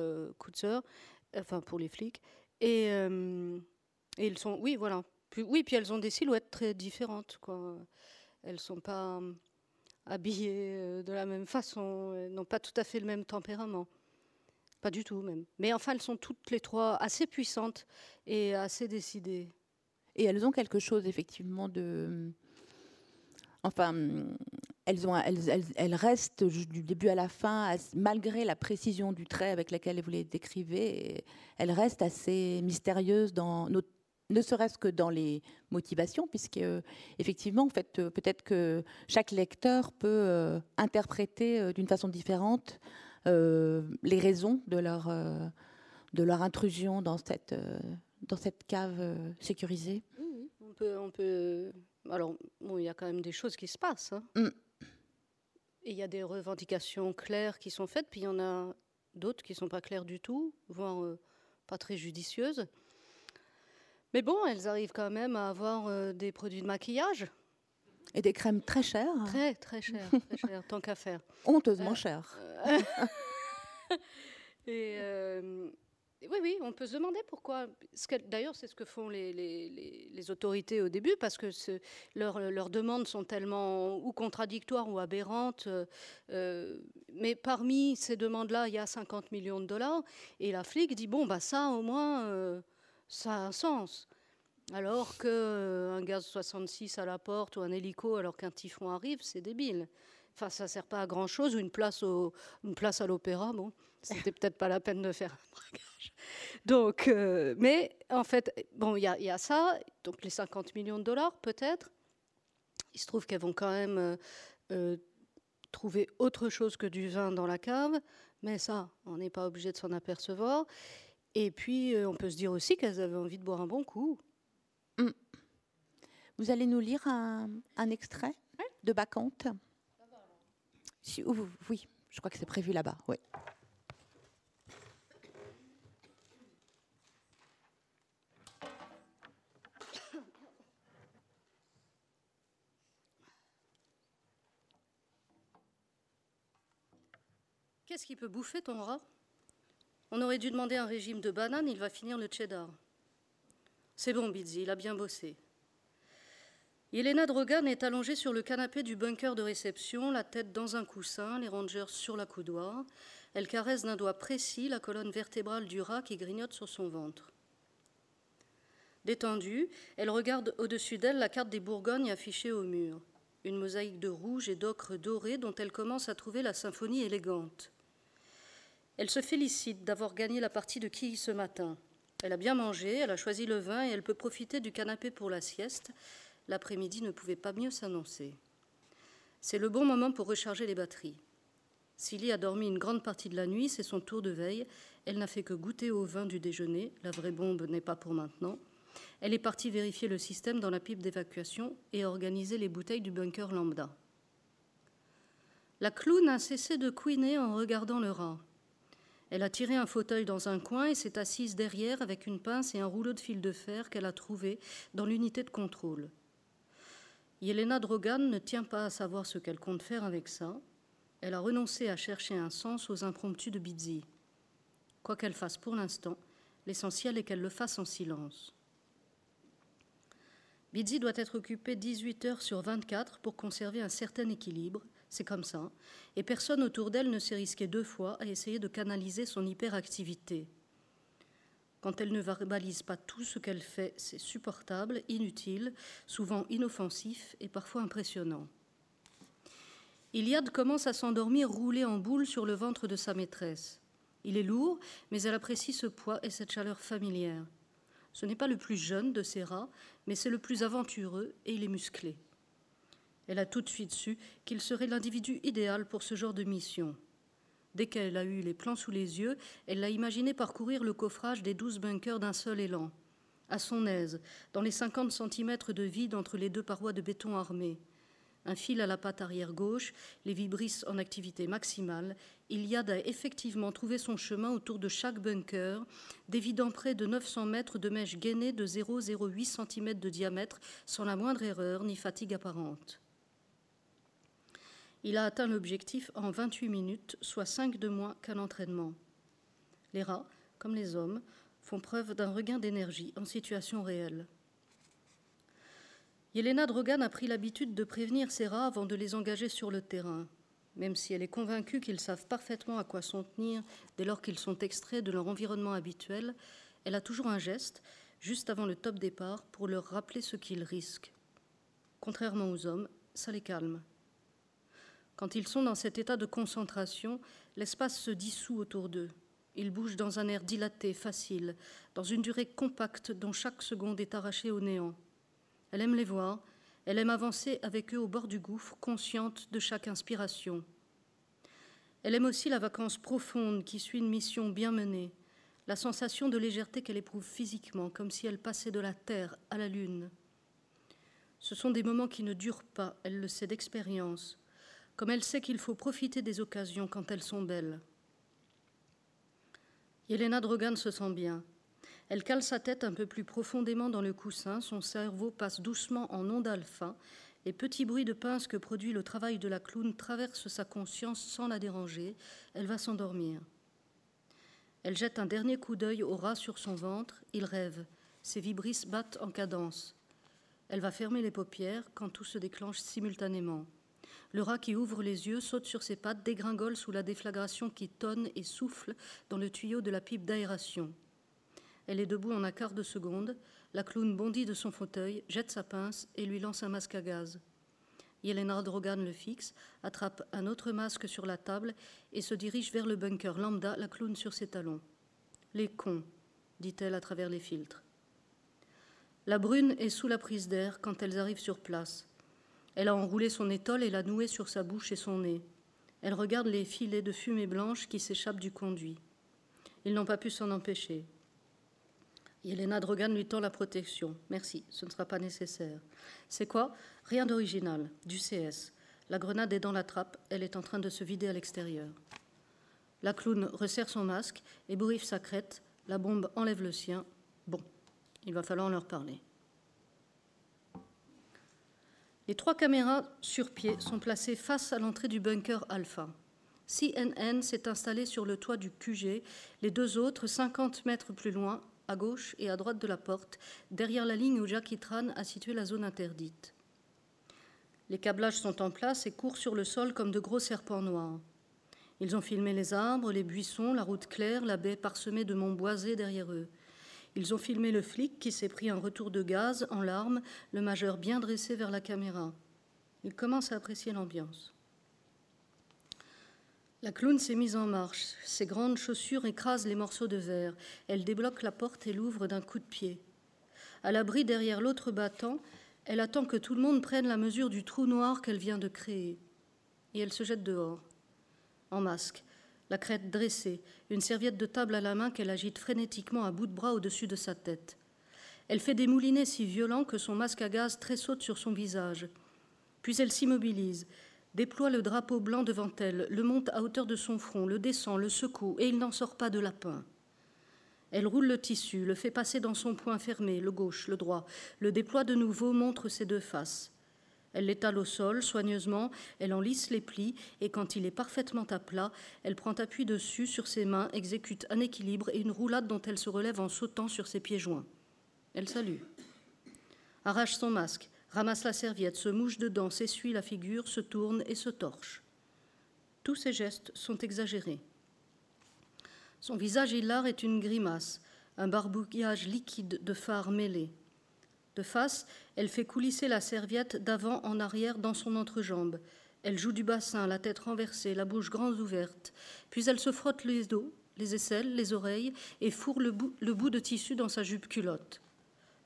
enfin pour les flics. Et, et, ils sont, oui, voilà. Oui, puis elles ont des silhouettes très différentes. Quoi. Elles sont pas habillées de la même façon, elles n'ont pas tout à fait le même tempérament. Pas du tout même. Mais enfin, elles sont toutes les trois assez puissantes et assez décidées. Et elles ont quelque chose effectivement de... Enfin, elles, ont, elles, elles, restent du début à la fin, malgré la précision du trait avec laquelle vous les décrivez, elles restent assez mystérieuses dans ne serait-ce que dans les motivations, puisque effectivement, en fait, peut-être que chaque lecteur peut euh, interpréter euh, d'une façon différente euh, les raisons de leur, euh, de leur intrusion dans cette, euh, dans cette cave sécurisée oui, on peut, on peut... Alors, bon, il y a quand même des choses qui se passent. Hein. Mm. Et il y a des revendications claires qui sont faites, puis il y en a d'autres qui ne sont pas claires du tout, voire pas très judicieuses. Mais bon, elles arrivent quand même à avoir des produits de maquillage. Et des crèmes très chères. Très, très chères, très tant qu'à faire. Honteusement euh, chères. et euh, oui, oui, on peut se demander pourquoi. D'ailleurs, c'est ce que font les, les, les, autorités au début, parce que leurs, leurs demandes sont tellement ou contradictoires ou aberrantes. Euh, mais parmi ces demandes-là, il y a 50 millions de dollars. Et la flic dit, bon, bah ça, au moins, ça a un sens. Alors qu'un euh, gaz 66 à la porte ou un hélico alors qu'un typhon arrive, c'est débile. Enfin, ça sert pas à grand chose. Ou une place, au, une place à l'opéra, bon, c'était peut-être pas la peine de faire un braquage. Donc, euh, mais en fait, bon, il y, y, a ça. Donc les 50 millions de dollars, peut-être. Il se trouve qu'elles vont quand même euh, trouver autre chose que du vin dans la cave. Mais ça, on n'est pas obligé de s'en apercevoir. Et puis, on peut se dire aussi qu'elles avaient envie de boire un bon coup. Mm. Vous allez nous lire un, extrait de Bacchante Oui, je crois que c'est prévu là-bas. Oui. Qu'est-ce qui peut bouffer ton rat? On aurait dû demander un régime de bananes, il va finir le cheddar. C'est bon, Bizzy, il a bien bossé. Yelena Drogan est allongée sur le canapé du bunker de réception, la tête dans un coussin, les rangers sur la coudoir. Elle caresse d'un doigt précis la colonne vertébrale du rat qui grignote sur son ventre. Détendue, elle regarde au-dessus d'elle la carte des Bourgognes affichée au mur, une mosaïque de rouge et d'ocre doré dont elle commence à trouver la symphonie élégante. Elle se félicite d'avoir gagné la partie de quilles ce matin. Elle a bien mangé, elle a choisi le vin et elle peut profiter du canapé pour la sieste. L'après-midi ne pouvait pas mieux s'annoncer. C'est le bon moment pour recharger les batteries. Silly a dormi une grande partie de la nuit, c'est son tour de veille. Elle n'a fait que goûter au vin du déjeuner. La vraie bombe n'est pas pour maintenant. Elle est partie vérifier le système dans la pipe d'évacuation et organiser les bouteilles du bunker lambda. La clown a cessé de couiner en regardant le rat. Elle a tiré un fauteuil dans un coin et s'est assise derrière avec une pince et un rouleau de fil de fer qu'elle a trouvé dans l'unité de contrôle. Yelena Drogan ne tient pas à savoir ce qu'elle compte faire avec ça. Elle a renoncé à chercher un sens aux impromptus de Bizzi. Quoi qu'elle fasse pour l'instant, l'essentiel est qu'elle le fasse en silence. Bizzi doit être occupée 18 heures sur 24 pour conserver un certain équilibre c'est comme ça. Et personne autour d'elle ne s'est risqué deux fois à essayer de canaliser son hyperactivité. Quand elle ne verbalise pas tout ce qu'elle fait, c'est supportable, inutile, souvent inoffensif et parfois impressionnant. Iliade commence à s'endormir roulé en boule sur le ventre de sa maîtresse. Il est lourd, mais elle apprécie ce poids et cette chaleur familière. Ce n'est pas le plus jeune de ses rats, mais c'est le plus aventureux et il est musclé. Elle a tout de suite su qu'il serait l'individu idéal pour ce genre de mission. Dès qu'elle a eu les plans sous les yeux, elle l'a imaginé parcourir le coffrage des douze bunkers d'un seul élan, à son aise, dans les 50 cm de vide entre les deux parois de béton armé. Un fil à la patte arrière gauche, les vibrisses en activité maximale, Iliad a effectivement trouvé son chemin autour de chaque bunker, dévidant près de 900 mètres de mèche gainée de 0,08 cm de diamètre sans la moindre erreur ni fatigue apparente. Il a atteint l'objectif en 28 minutes, soit 5 de moins qu'un entraînement. Les rats, comme les hommes, font preuve d'un regain d'énergie en situation réelle. Yelena Drogan a pris l'habitude de prévenir ses rats avant de les engager sur le terrain, même si elle est convaincue qu'ils savent parfaitement à quoi s'en tenir dès lors qu'ils sont extraits de leur environnement habituel. Elle a toujours un geste, juste avant le top départ, pour leur rappeler ce qu'ils risquent. Contrairement aux hommes, ça les calme. Quand ils sont dans cet état de concentration, l'espace se dissout autour d'eux. Ils bougent dans un air dilaté, facile, dans une durée compacte dont chaque seconde est arrachée au néant. Elle aime les voir, elle aime avancer avec eux au bord du gouffre, consciente de chaque inspiration. Elle aime aussi la vacance profonde qui suit une mission bien menée, la sensation de légèreté qu'elle éprouve physiquement, comme si elle passait de la terre à la lune. Ce sont des moments qui ne durent pas, elle le sait d'expérience, comme elle sait qu'il faut profiter des occasions quand elles sont belles. Yelena Drogan se sent bien. Elle cale sa tête un peu plus profondément dans le coussin, son cerveau passe doucement en onde alpha, les petits bruits de pince que produit le travail de la clown traversent sa conscience sans la déranger, elle va s'endormir. Elle jette un dernier coup d'œil au rat sur son ventre, il rêve, ses vibrisses battent en cadence. Elle va fermer les paupières quand tout se déclenche simultanément. Le rat qui ouvre les yeux saute sur ses pattes, dégringole sous la déflagration qui tonne et souffle dans le tuyau de la pipe d'aération. Elle est debout en un quart de seconde. La clown bondit de son fauteuil, jette sa pince et lui lance un masque à gaz. Yelena Drogan le fixe, attrape un autre masque sur la table et se dirige vers le bunker lambda, la clown sur ses talons. Les cons, dit-elle à travers les filtres. La brune est sous la prise d'air quand elles arrivent sur place. Elle a enroulé son étole et l'a nouée sur sa bouche et son nez. Elle regarde les filets de fumée blanche qui s'échappent du conduit. Ils n'ont pas pu s'en empêcher. Yelena Drogan lui tend la protection. Merci, ce ne sera pas nécessaire. C'est quoi? Rien d'original, du CS. La grenade est dans la trappe, elle est en train de se vider à l'extérieur. La clown resserre son masque et bourrife sa crête. La bombe enlève le sien. Bon, il va falloir leur parler. Les trois caméras sur pied sont placées face à l'entrée du bunker Alpha. CNN s'est installé sur le toit du QG, les deux autres, 50 mètres plus loin, à gauche et à droite de la porte, derrière la ligne où Jackie Tran a situé la zone interdite. Les câblages sont en place et courent sur le sol comme de gros serpents noirs. Ils ont filmé les arbres, les buissons, la route claire, la baie parsemée de monts boisés derrière eux. Ils ont filmé le flic qui s'est pris un retour de gaz en larmes, le majeur bien dressé vers la caméra. Ils commencent à apprécier l'ambiance. La clown s'est mise en marche. Ses grandes chaussures écrasent les morceaux de verre. Elle débloque la porte et l'ouvre d'un coup de pied. À l'abri derrière l'autre battant, elle attend que tout le monde prenne la mesure du trou noir qu'elle vient de créer. Et elle se jette dehors, en masque, la crête dressée, une serviette de table à la main qu'elle agite frénétiquement à bout de bras au-dessus de sa tête. Elle fait des moulinets si violents que son masque à gaz tressaute sur son visage. Puis elle s'immobilise, déploie le drapeau blanc devant elle, le monte à hauteur de son front, le descend, le secoue, et il n'en sort pas de lapin. Elle roule le tissu, le fait passer dans son poing fermé, le gauche, le droit, le déploie de nouveau, montre ses deux faces. Elle l'étale au sol soigneusement, elle en lisse les plis, et quand il est parfaitement à plat, elle prend appui dessus sur ses mains, exécute un équilibre et une roulade dont elle se relève en sautant sur ses pieds joints. Elle salue. Arrache son masque, ramasse la serviette, se mouche dedans, s'essuie la figure, se tourne et se torche. Tous ces gestes sont exagérés. Son visage hilar est une grimace, un barbouillage liquide de fards mêlés. De face, elle fait coulisser la serviette d'avant en arrière dans son entrejambe, Elle joue du bassin, la tête renversée, la bouche grande ouverte. Puis elle se frotte les dos, les aisselles, les oreilles et fourre le bout, de tissu dans sa jupe culotte.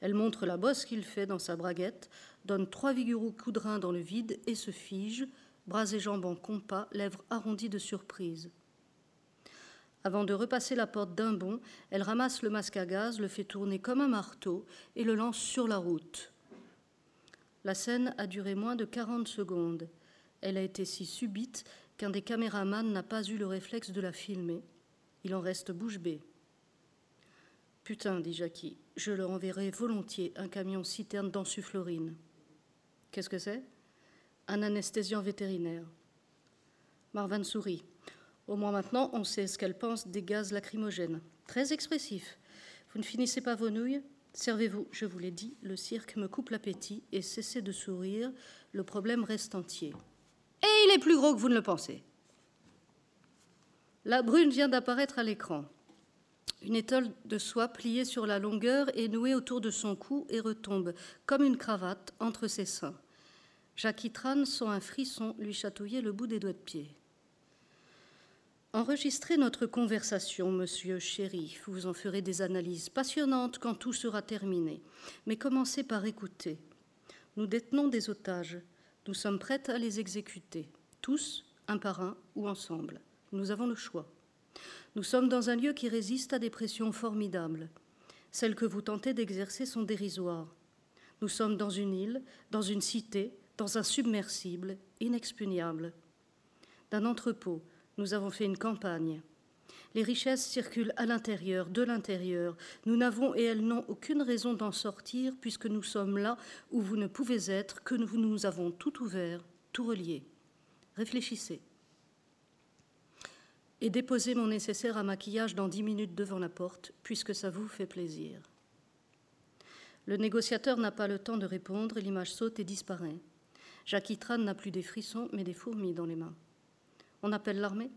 Elle montre la bosse qu'il fait dans sa braguette, donne trois vigoureux coups de rein dans le vide et se fige, bras et jambes en compas, lèvres arrondies de surprise. Avant de repasser la porte d'un bond, elle ramasse le masque à gaz, le fait tourner comme un marteau et le lance sur la route. La scène a duré moins de 40 secondes. Elle a été si subite qu'un des caméramans n'a pas eu le réflexe de la filmer. Il en reste bouche bée. Putain, dit Jackie, je leur enverrai volontiers un camion citerne d'ensufflorine. Qu'est-ce que c'est? Un anesthésiant vétérinaire. Marvan sourit. Au moins maintenant, on sait ce qu'elle pense des gaz lacrymogènes. Très expressif. Vous ne finissez pas vos nouilles Servez-vous, je vous l'ai dit, le cirque me coupe l'appétit et cessez de sourire, le problème reste entier. Et il est plus gros que vous ne le pensez. La brune vient d'apparaître à l'écran. Une étole de soie pliée sur la longueur est nouée autour de son cou et retombe, comme une cravate, entre ses seins. Jackie Tran sent un frisson lui chatouiller le bout des doigts de pied. Enregistrez notre conversation, monsieur chéri. Vous en ferez des analyses passionnantes quand tout sera terminé. Mais commencez par écouter. Nous détenons des otages. Nous sommes prêtes à les exécuter, tous, un par un ou ensemble. Nous avons le choix. Nous sommes dans un lieu qui résiste à des pressions formidables. Celles que vous tentez d'exercer sont dérisoires. Nous sommes dans une île, dans une cité, dans un submersible, inexpugnable. D'un entrepôt, nous avons fait une campagne. Les richesses circulent à l'intérieur, de l'intérieur. Nous n'avons et elles n'ont aucune raison d'en sortir puisque nous sommes là où vous ne pouvez être, que nous, nous avons tout ouvert, tout relié. Réfléchissez. Et déposez mon nécessaire à maquillage dans dix minutes devant la porte, puisque ça vous fait plaisir. Le négociateur n'a pas le temps de répondre, l'image saute et disparaît. Jackie Tran n'a plus des frissons, mais des fourmis dans les mains. On appelle l'armée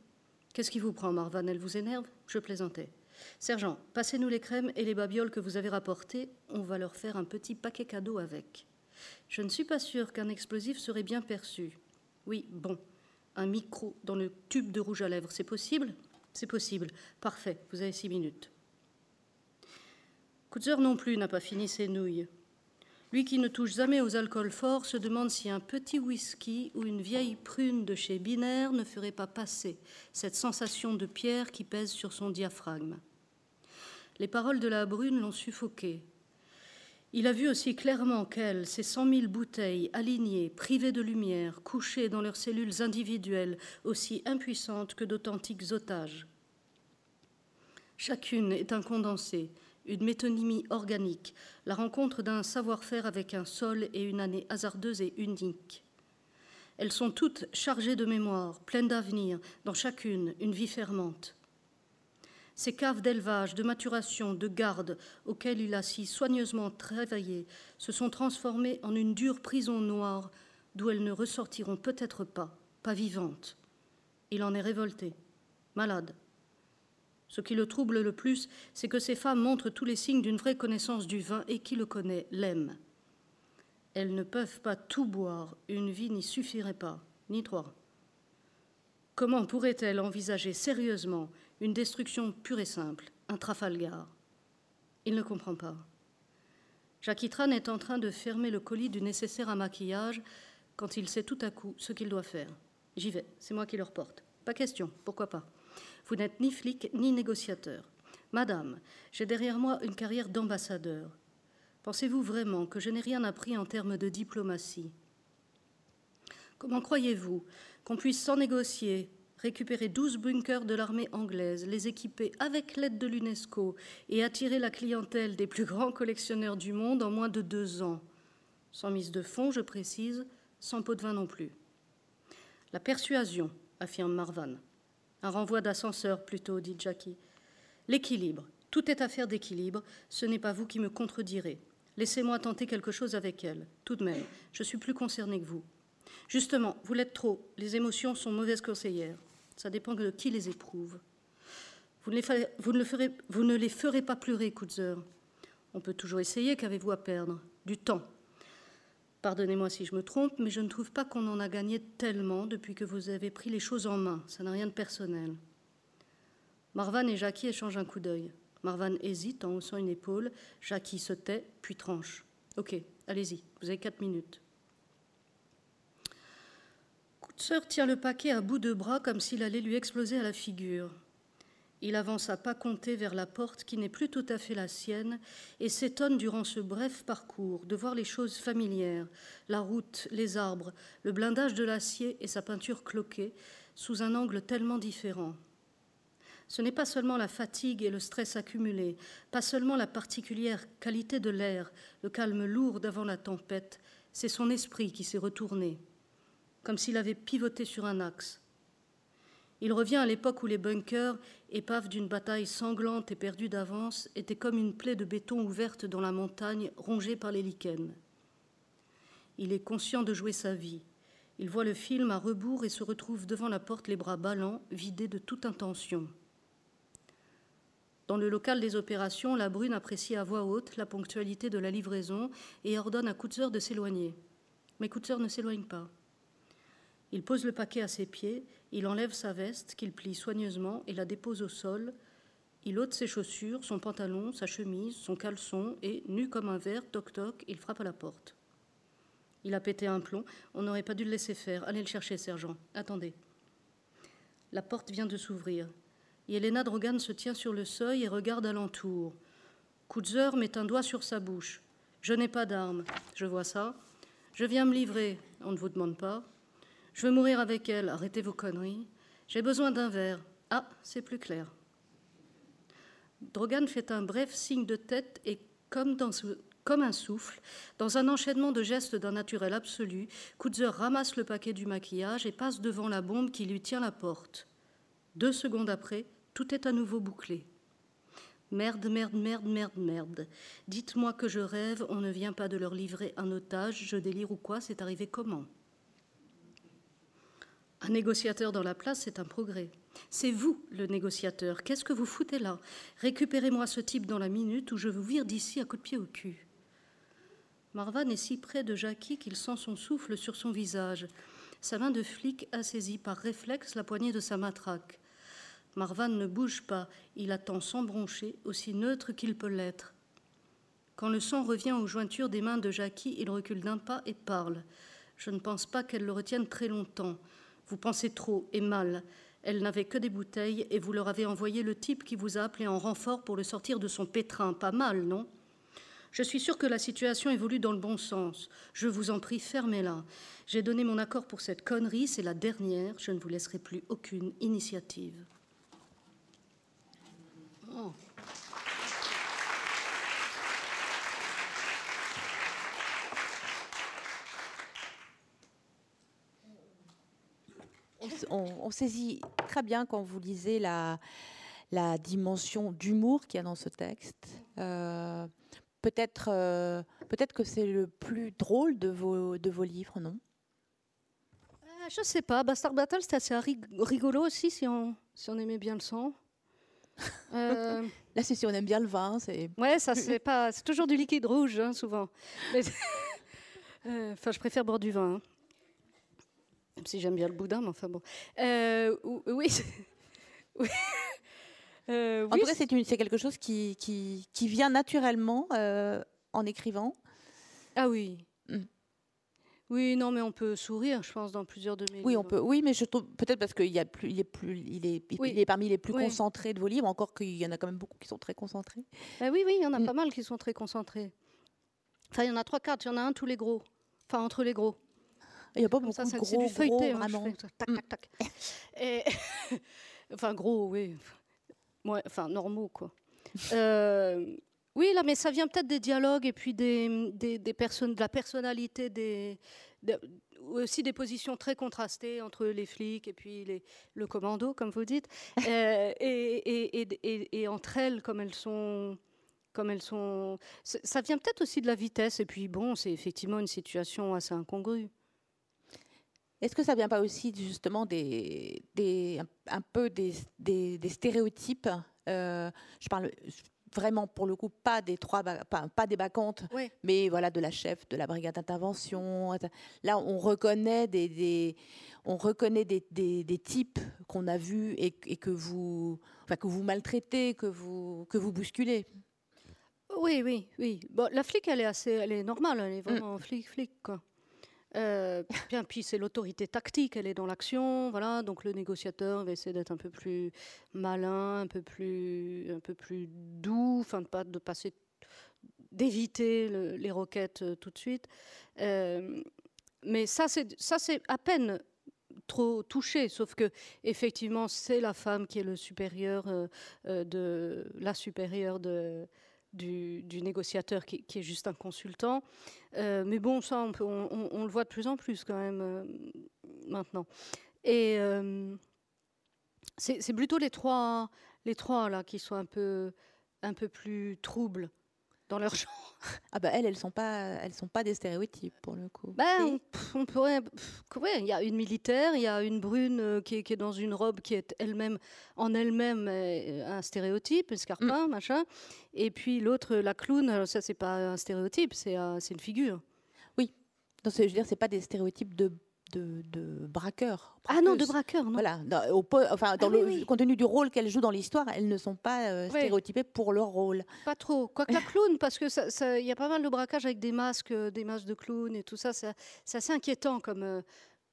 Qu'est-ce qui vous prend, Marvan? Elle vous énerve? Je plaisantais. Sergent, passez-nous les crèmes et les babioles que vous avez rapportées. On va leur faire un petit paquet cadeau avec. Je ne suis pas sûre qu'un explosif serait bien perçu. Oui, bon. Un micro dans le tube de rouge à lèvres, c'est possible? C'est possible. Parfait, vous avez six minutes. Kutzer non plus n'a pas fini ses nouilles. Lui qui ne touche jamais aux alcools forts se demande si un petit whisky ou une vieille prune de chez Binaire ne ferait pas passer cette sensation de pierre qui pèse sur son diaphragme. Les paroles de la brune l'ont suffoqué. Il a vu aussi clairement qu'elle, ces cent mille bouteilles alignées, privées de lumière, couchées dans leurs cellules individuelles, aussi impuissantes que d'authentiques otages. Chacune est un condensé, une métonymie organique, la rencontre d'un savoir-faire avec un sol et une année hasardeuse et unique. Elles sont toutes chargées de mémoire, pleines d'avenir, dans chacune une vie fermante. Ces caves d'élevage, de maturation, de garde auxquelles il a si soigneusement travaillé se sont transformées en une dure prison noire d'où elles ne ressortiront peut-être pas, pas vivantes. Il en est révolté, malade, ce qui le trouble le plus, c'est que ces femmes montrent tous les signes d'une vraie connaissance du vin et qui le connaît l'aime. Elles ne peuvent pas tout boire, une vie n'y suffirait pas, ni trois. Comment pourrait-elle envisager sérieusement une destruction pure et simple, un Trafalgar? Il ne comprend pas. Jackie Tran est en train de fermer le colis du nécessaire à maquillage quand il sait tout à coup ce qu'il doit faire. J'y vais, c'est moi qui le reporte. Pas question, pourquoi pas? Vous n'êtes ni flic ni négociateur. Madame, j'ai derrière moi une carrière d'ambassadeur. Pensez-vous vraiment que je n'ai rien appris en termes de diplomatie? Comment croyez-vous qu'on puisse sans négocier récupérer douze bunkers de l'armée anglaise, les équiper avec l'aide de l'UNESCO et attirer la clientèle des plus grands collectionneurs du monde en moins de deux ans? Sans mise de fonds, je précise, sans pot de vin non plus. La persuasion, affirme Marvan. Un renvoi d'ascenseur plutôt, dit Jackie. L'équilibre. Tout est affaire d'équilibre. Ce n'est pas vous qui me contredirez. Laissez-moi tenter quelque chose avec elle. Tout de même, je suis plus concernée que vous. Justement, vous l'êtes trop. Les émotions sont mauvaises conseillères. Ça dépend de qui les éprouve. Vous ne les, ferez, vous ne les ferez pas pleurer, Kutzer. On peut toujours essayer. Qu'avez-vous à perdre? Du temps. Pardonnez-moi si je me trompe, mais je ne trouve pas qu'on en a gagné tellement depuis que vous avez pris les choses en main. Ça n'a rien de personnel. Marvan et Jackie échangent un coup d'œil. Marvan hésite en haussant une épaule. Jackie se tait, puis tranche. Ok, allez-y, vous avez quatre minutes. Sœur tient le paquet à bout de bras comme s'il allait lui exploser à la figure. Il avance à pas compter vers la porte qui n'est plus tout à fait la sienne et s'étonne durant ce bref parcours de voir les choses familières, la route, les arbres, le blindage de l'acier et sa peinture cloquée sous un angle tellement différent. Ce n'est pas seulement la fatigue et le stress accumulés, pas seulement la particulière qualité de l'air, le calme lourd d'avant la tempête, c'est son esprit qui s'est retourné comme s'il avait pivoté sur un axe. Il revient à l'époque où les bunkers, épaves d'une bataille sanglante et perdue d'avance, étaient comme une plaie de béton ouverte dans la montagne, rongée par les lichens. Il est conscient de jouer sa vie. Il voit le film à rebours et se retrouve devant la porte, les bras ballants, vidés de toute intention. Dans le local des opérations, la brune apprécie à voix haute la ponctualité de la livraison et ordonne à Coutzer de s'éloigner. Mais Coutzer ne s'éloigne pas. Il pose le paquet à ses pieds, il enlève sa veste qu'il plie soigneusement et la dépose au sol. Il ôte ses chaussures, son pantalon, sa chemise, son caleçon et, nu comme un verre, toc-toc, il frappe à la porte. Il a pété un plomb, on n'aurait pas dû le laisser faire. Allez le chercher, sergent. Attendez. La porte vient de s'ouvrir. Yelena Drogan se tient sur le seuil et regarde alentour. Kutzer met un doigt sur sa bouche. Je n'ai pas d'armes. Je vois ça. Je viens me livrer. On ne vous demande pas. Je veux mourir avec elle, arrêtez vos conneries. J'ai besoin d'un verre. Ah, c'est plus clair. Drogan fait un bref signe de tête et, comme, un souffle, dans un enchaînement de gestes d'un naturel absolu, Kutzer ramasse le paquet du maquillage et passe devant la bombe qui lui tient la porte. Deux secondes après, tout est à nouveau bouclé. Merde, merde, merde, merde, merde. Dites-moi que je rêve, on ne vient pas de leur livrer un otage, je délire ou quoi, c'est arrivé comment? Un négociateur dans la place, c'est un progrès. C'est vous, le négociateur. Qu'est-ce que vous foutez là? Récupérez-moi ce type dans la minute où je vous vire d'ici à coup de pied au cul. Marvan est si près de Jackie qu'il sent son souffle sur son visage. Sa main de flic a saisi par réflexe la poignée de sa matraque. Marvan ne bouge pas, il attend sans broncher, aussi neutre qu'il peut l'être. Quand le sang revient aux jointures des mains de Jackie, il recule d'un pas et parle. Je ne pense pas qu'elle le retienne très longtemps. Vous pensez trop et mal. Elle n'avait que des bouteilles et vous leur avez envoyé le type qui vous a appelé en renfort pour le sortir de son pétrin. Pas mal, non? Je suis sûre que la situation évolue dans le bon sens. Je vous en prie, fermez-la. J'ai donné mon accord pour cette connerie, c'est la dernière. Je ne vous laisserai plus aucune initiative. Oh. On, saisit très bien quand vous lisez la, la dimension d'humour qu'il y a dans ce texte. Euh, peut-être, euh, peut-être que c'est le plus drôle de vos, de vos livres, non? Euh, Je sais pas. Bastard Battle, c'était assez rigolo aussi si on, si on aimait bien le sang. Là, c'est si on aime bien le vin. C'est... Ouais, ça c'est pas. C'est toujours du liquide rouge, hein, souvent. Enfin, je préfère boire du vin. Hein. Même si j'aime bien le boudin, mais enfin bon. Euh, oui. oui. Euh, en tout cas, c'est quelque chose qui, qui, qui vient naturellement euh, en écrivant. Ah oui. Mm. Oui, non, mais on peut sourire, je pense, dans plusieurs de mes oui, On peut, oui, mais je trouve peut-être parce qu'il est, plus, il est, plus, il est, il est parmi les plus concentrés de vos livres, encore qu'il y en a quand même beaucoup qui sont très concentrés. Bah oui, oui, il y en a mm. pas mal qui sont très concentrés. Enfin, il y en a trois, quatre, il y en a un tous les gros. Enfin, entre les gros. Il n'y a pas beaucoup ça, de gros, du feuilleté, hein, tac, mm. tac, tac. Et enfin, gros, oui. Ouais, enfin, normaux, quoi. euh, oui, là, mais ça vient peut-être des dialogues et puis des, des, des personnes, de la personnalité des, aussi des positions très contrastées entre les flics et puis les, le commando, comme vous dites, euh, et, et, et, et, entre elles, comme elles sont. Comme elles sont, ça vient peut-être aussi de la vitesse et puis bon, c'est effectivement une situation assez incongrue. Est-ce que ça vient pas aussi justement des, des un peu des, des, stéréotypes euh, Je parle vraiment pour le coup pas des trois pas, des bacchantes mais voilà de la chef de la brigade d'intervention là on reconnaît des, on reconnaît des, des, types qu'on a vus et, que vous enfin, que vous maltraitez que vous que vous bousculez. Oui oui oui. Bon la flic elle est assez elle est normale elle est vraiment mm. flic flic quoi euh, bien, puis c'est l'autorité tactique, elle est dans l'action, voilà. Donc le négociateur va essayer d'être un peu plus malin, un peu plus, un peu plus doux, enfin de pas de passer, d'éviter les roquettes euh, tout de suite. Euh, mais ça, c'est ça, c'est à peine trop touché, sauf que effectivement, c'est la femme qui est de la supérieure de du, négociateur qui, est juste un consultant. Euh, mais bon, ça, on, le voit de plus en plus quand même euh, maintenant. Et euh, c'est plutôt les trois, les trois là qui sont un peu, un peu plus troubles dans leur genre. Ah bah elles, elles sont pas, elles sont pas des stéréotypes pour le coup. Ben, on, pourrait, il y a une militaire, il y a une brune euh, qui, est, dans une robe qui est elle-même, en elle-même, euh, un stéréotype, un scarpin, mm. machin. Et puis l'autre, la clown, ça c'est pas un stéréotype, c'est une figure. Oui. Donc, je veux dire, c'est pas des stéréotypes de de, de braqueurs. Ah non, de braqueurs, non. Voilà, dans, au, enfin, dans ah le compte tenu du rôle qu'elles jouent dans l'histoire, elles ne sont pas euh, stéréotypées pour leur rôle. Pas trop. Quoique la clown, parce que il y a pas mal de braquages avec des masques, euh, des masques de clown et tout ça. C'est assez inquiétant comme. Euh,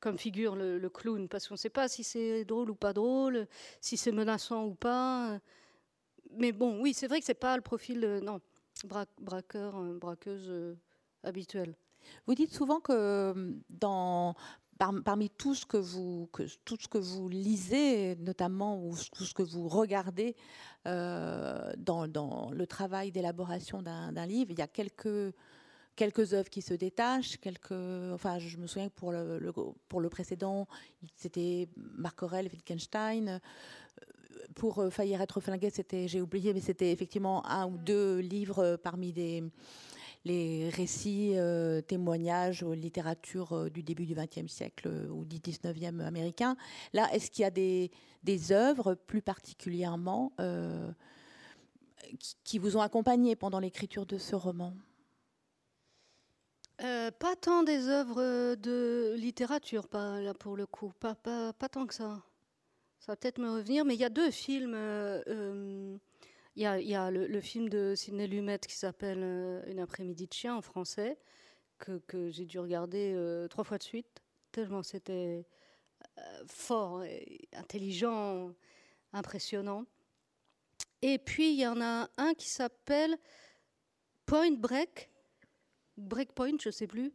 comme figure le, clown, parce qu'on ne sait pas si c'est drôle ou pas drôle, si c'est menaçant ou pas. Mais bon, oui, c'est vrai que c'est pas le profil, non, braqueur, braqueuse habituel. Vous dites souvent que dans, parmi tout ce que vous, lisez, notamment ou tout ce que vous regardez euh, dans, le travail d'élaboration d'un livre, il y a quelques œuvres qui se détachent, quelques, enfin, je me souviens que pour le, précédent, c'était Marc Aurel, Wittgenstein. Pour euh, Faillir être flingué, c'était, j'ai oublié, mais c'était effectivement un ou deux livres parmi des, les récits, euh, témoignages, littérature euh, du début du XXe siècle euh, ou du XIXe américain. Là, est-ce qu'il y a des, œuvres plus particulièrement qui, vous ont accompagné pendant l'écriture de ce roman? Pas tant des œuvres de littérature, pas là pour le coup, pas tant que ça. Ça va peut-être me revenir, mais il y a deux films il y a, le, film de Sidney Lumet qui s'appelle euh, Une après-midi de chien en français, que, j'ai dû regarder euh, trois fois de suite, tellement c'était euh, fort, intelligent, impressionnant. Et puis il y en a un qui s'appelle Point Break, Breakpoint, je ne sais plus,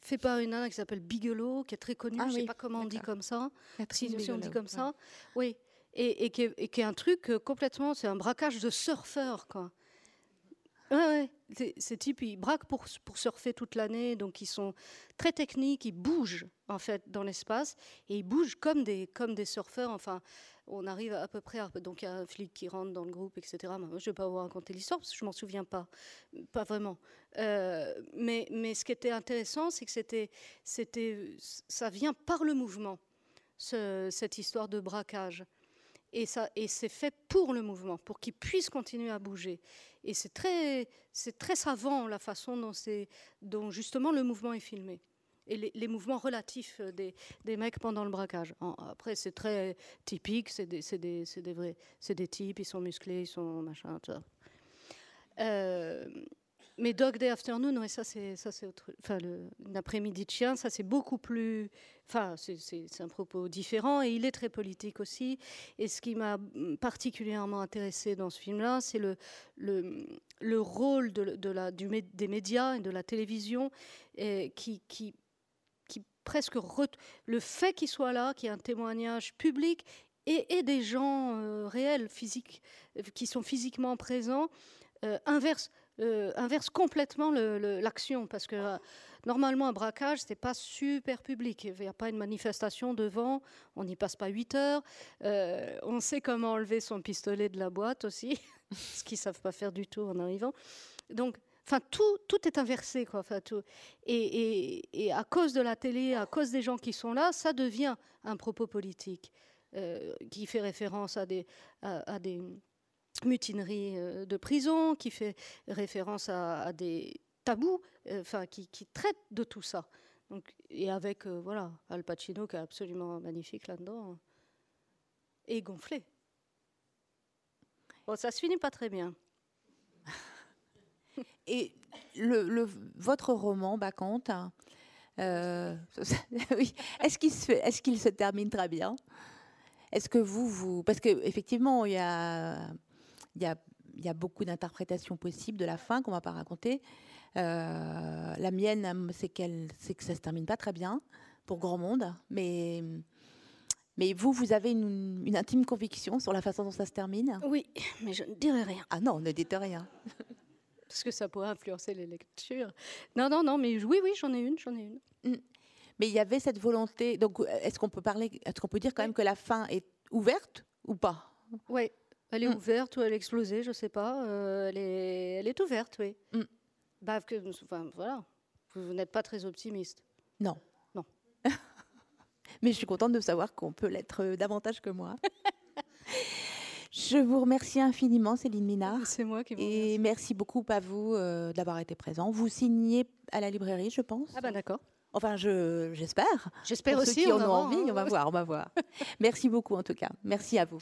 fait par une nana qui s'appelle Bigelow, qui est très connue, ah je ne sais pas comment on dit comme ça, si, on dit comme ça. Oui, et, qui est, un truc euh, complètement, c'est un braquage de surfeurs, quoi. Ouais, ouais. Ces types, ils braquent pour, surfer toute l'année, donc ils sont très techniques, ils bougent en fait dans l'espace, et ils bougent comme des, comme des surfeurs. Enfin, on arrive à peu près à... Donc il y a un flic qui rentre dans le groupe, etc. je ne vais pas vous raconter l'histoire, parce que je m'en souviens pas, pas vraiment. Euh, mais, ce qui était intéressant, c'est que c'était, c'était, ça vient par le mouvement, ce, cette histoire de braquage. Et, ça, et c'est fait pour le mouvement, pour qu'il puisse continuer à bouger. Et c'est très, c'est très savant la façon dont, justement le mouvement est filmé. Et les, mouvements relatifs des, des, mecs pendant le braquage. après, c'est très typique, c'est des, des, des, vrais, c'est des types, ils sont musclés, ils sont machin, tout ça. Euh, mais Dog Day Afternoon, ouais, ça c'est ça c'est autre. Enfin, l'après-midi de chien, ça c'est beaucoup plus. Enfin, c'est un propos différent et il est très politique aussi. Et ce qui m'a particulièrement intéressé dans ce film-là, c'est le, le, le rôle de, la, du, des médias et de la télévision qui, qui, qui presque le fait qu'il soit là, qu'il y ait un témoignage public et, et des gens euh, réels, physiques, qui sont physiquement présents, euh, inverse euh, inverse complètement l'action parce que euh, normalement un braquage c'est pas super public il n'y a pas une manifestation devant on n'y passe pas 8 heures euh, on sait comment enlever son pistolet de la boîte aussi ce qu'ils savent pas faire du tout en arrivant donc Enfin, tout, tout est inversé, quoi. Enfin, tout. Et, à cause de la télé, à cause des gens qui sont là, ça devient un propos politique qui fait référence à des, à des, mutinerie euh, de prison, qui fait référence à, des tabous, euh, enfin, qui, qui, traite de tout ça. Donc, et avec, voilà, Al Pacino qui est absolument magnifique là-dedans, et gonflé. Bon, ça se finit pas très bien. Et votre roman, Bacante, euh, oui. est-ce qu'il se, se termine très bien? Est-ce que vous, vous, parce que effectivement, il y a, il y a, il y a beaucoup d'interprétations possibles de la fin qu'on va pas raconter. Euh, la mienne, c'est qu'elle, c'est que ça se termine pas très bien pour grand monde, mais mais vous, vous avez une, une, intime conviction sur la façon dont ça se termine? Oui, mais je ne dirai rien. Ah non, ne dites rien parce que ça pourrait influencer les lectures. Non, non, non, mais oui, oui, j'en ai une, j'en ai une. Mm. Mais il y avait cette volonté. Donc, est-ce qu'on peut parler, est-ce qu'on peut dire quand même que la fin est ouverte ou pas? Oui, elle est mm. ouverte ou elle est explosée, je ne sais pas. Euh, elle, est, elle est ouverte, oui. Mm. Bah, que, enfin, voilà. Vous, n'êtes pas très optimiste. Non. Non. Mais je suis contente de savoir qu'on peut l'être euh, davantage que moi. Je vous remercie infiniment, Céline Minard. C'est moi qui vous remercie. Et merci beaucoup à vous euh, d'avoir été présent. Vous signez à la librairie, je pense. Ah ben d'accord. Enfin, je, j'espère. J'espère aussi. Ceux qui en ont envie, on va voir, on va voir. merci beaucoup en tout cas. Merci à vous.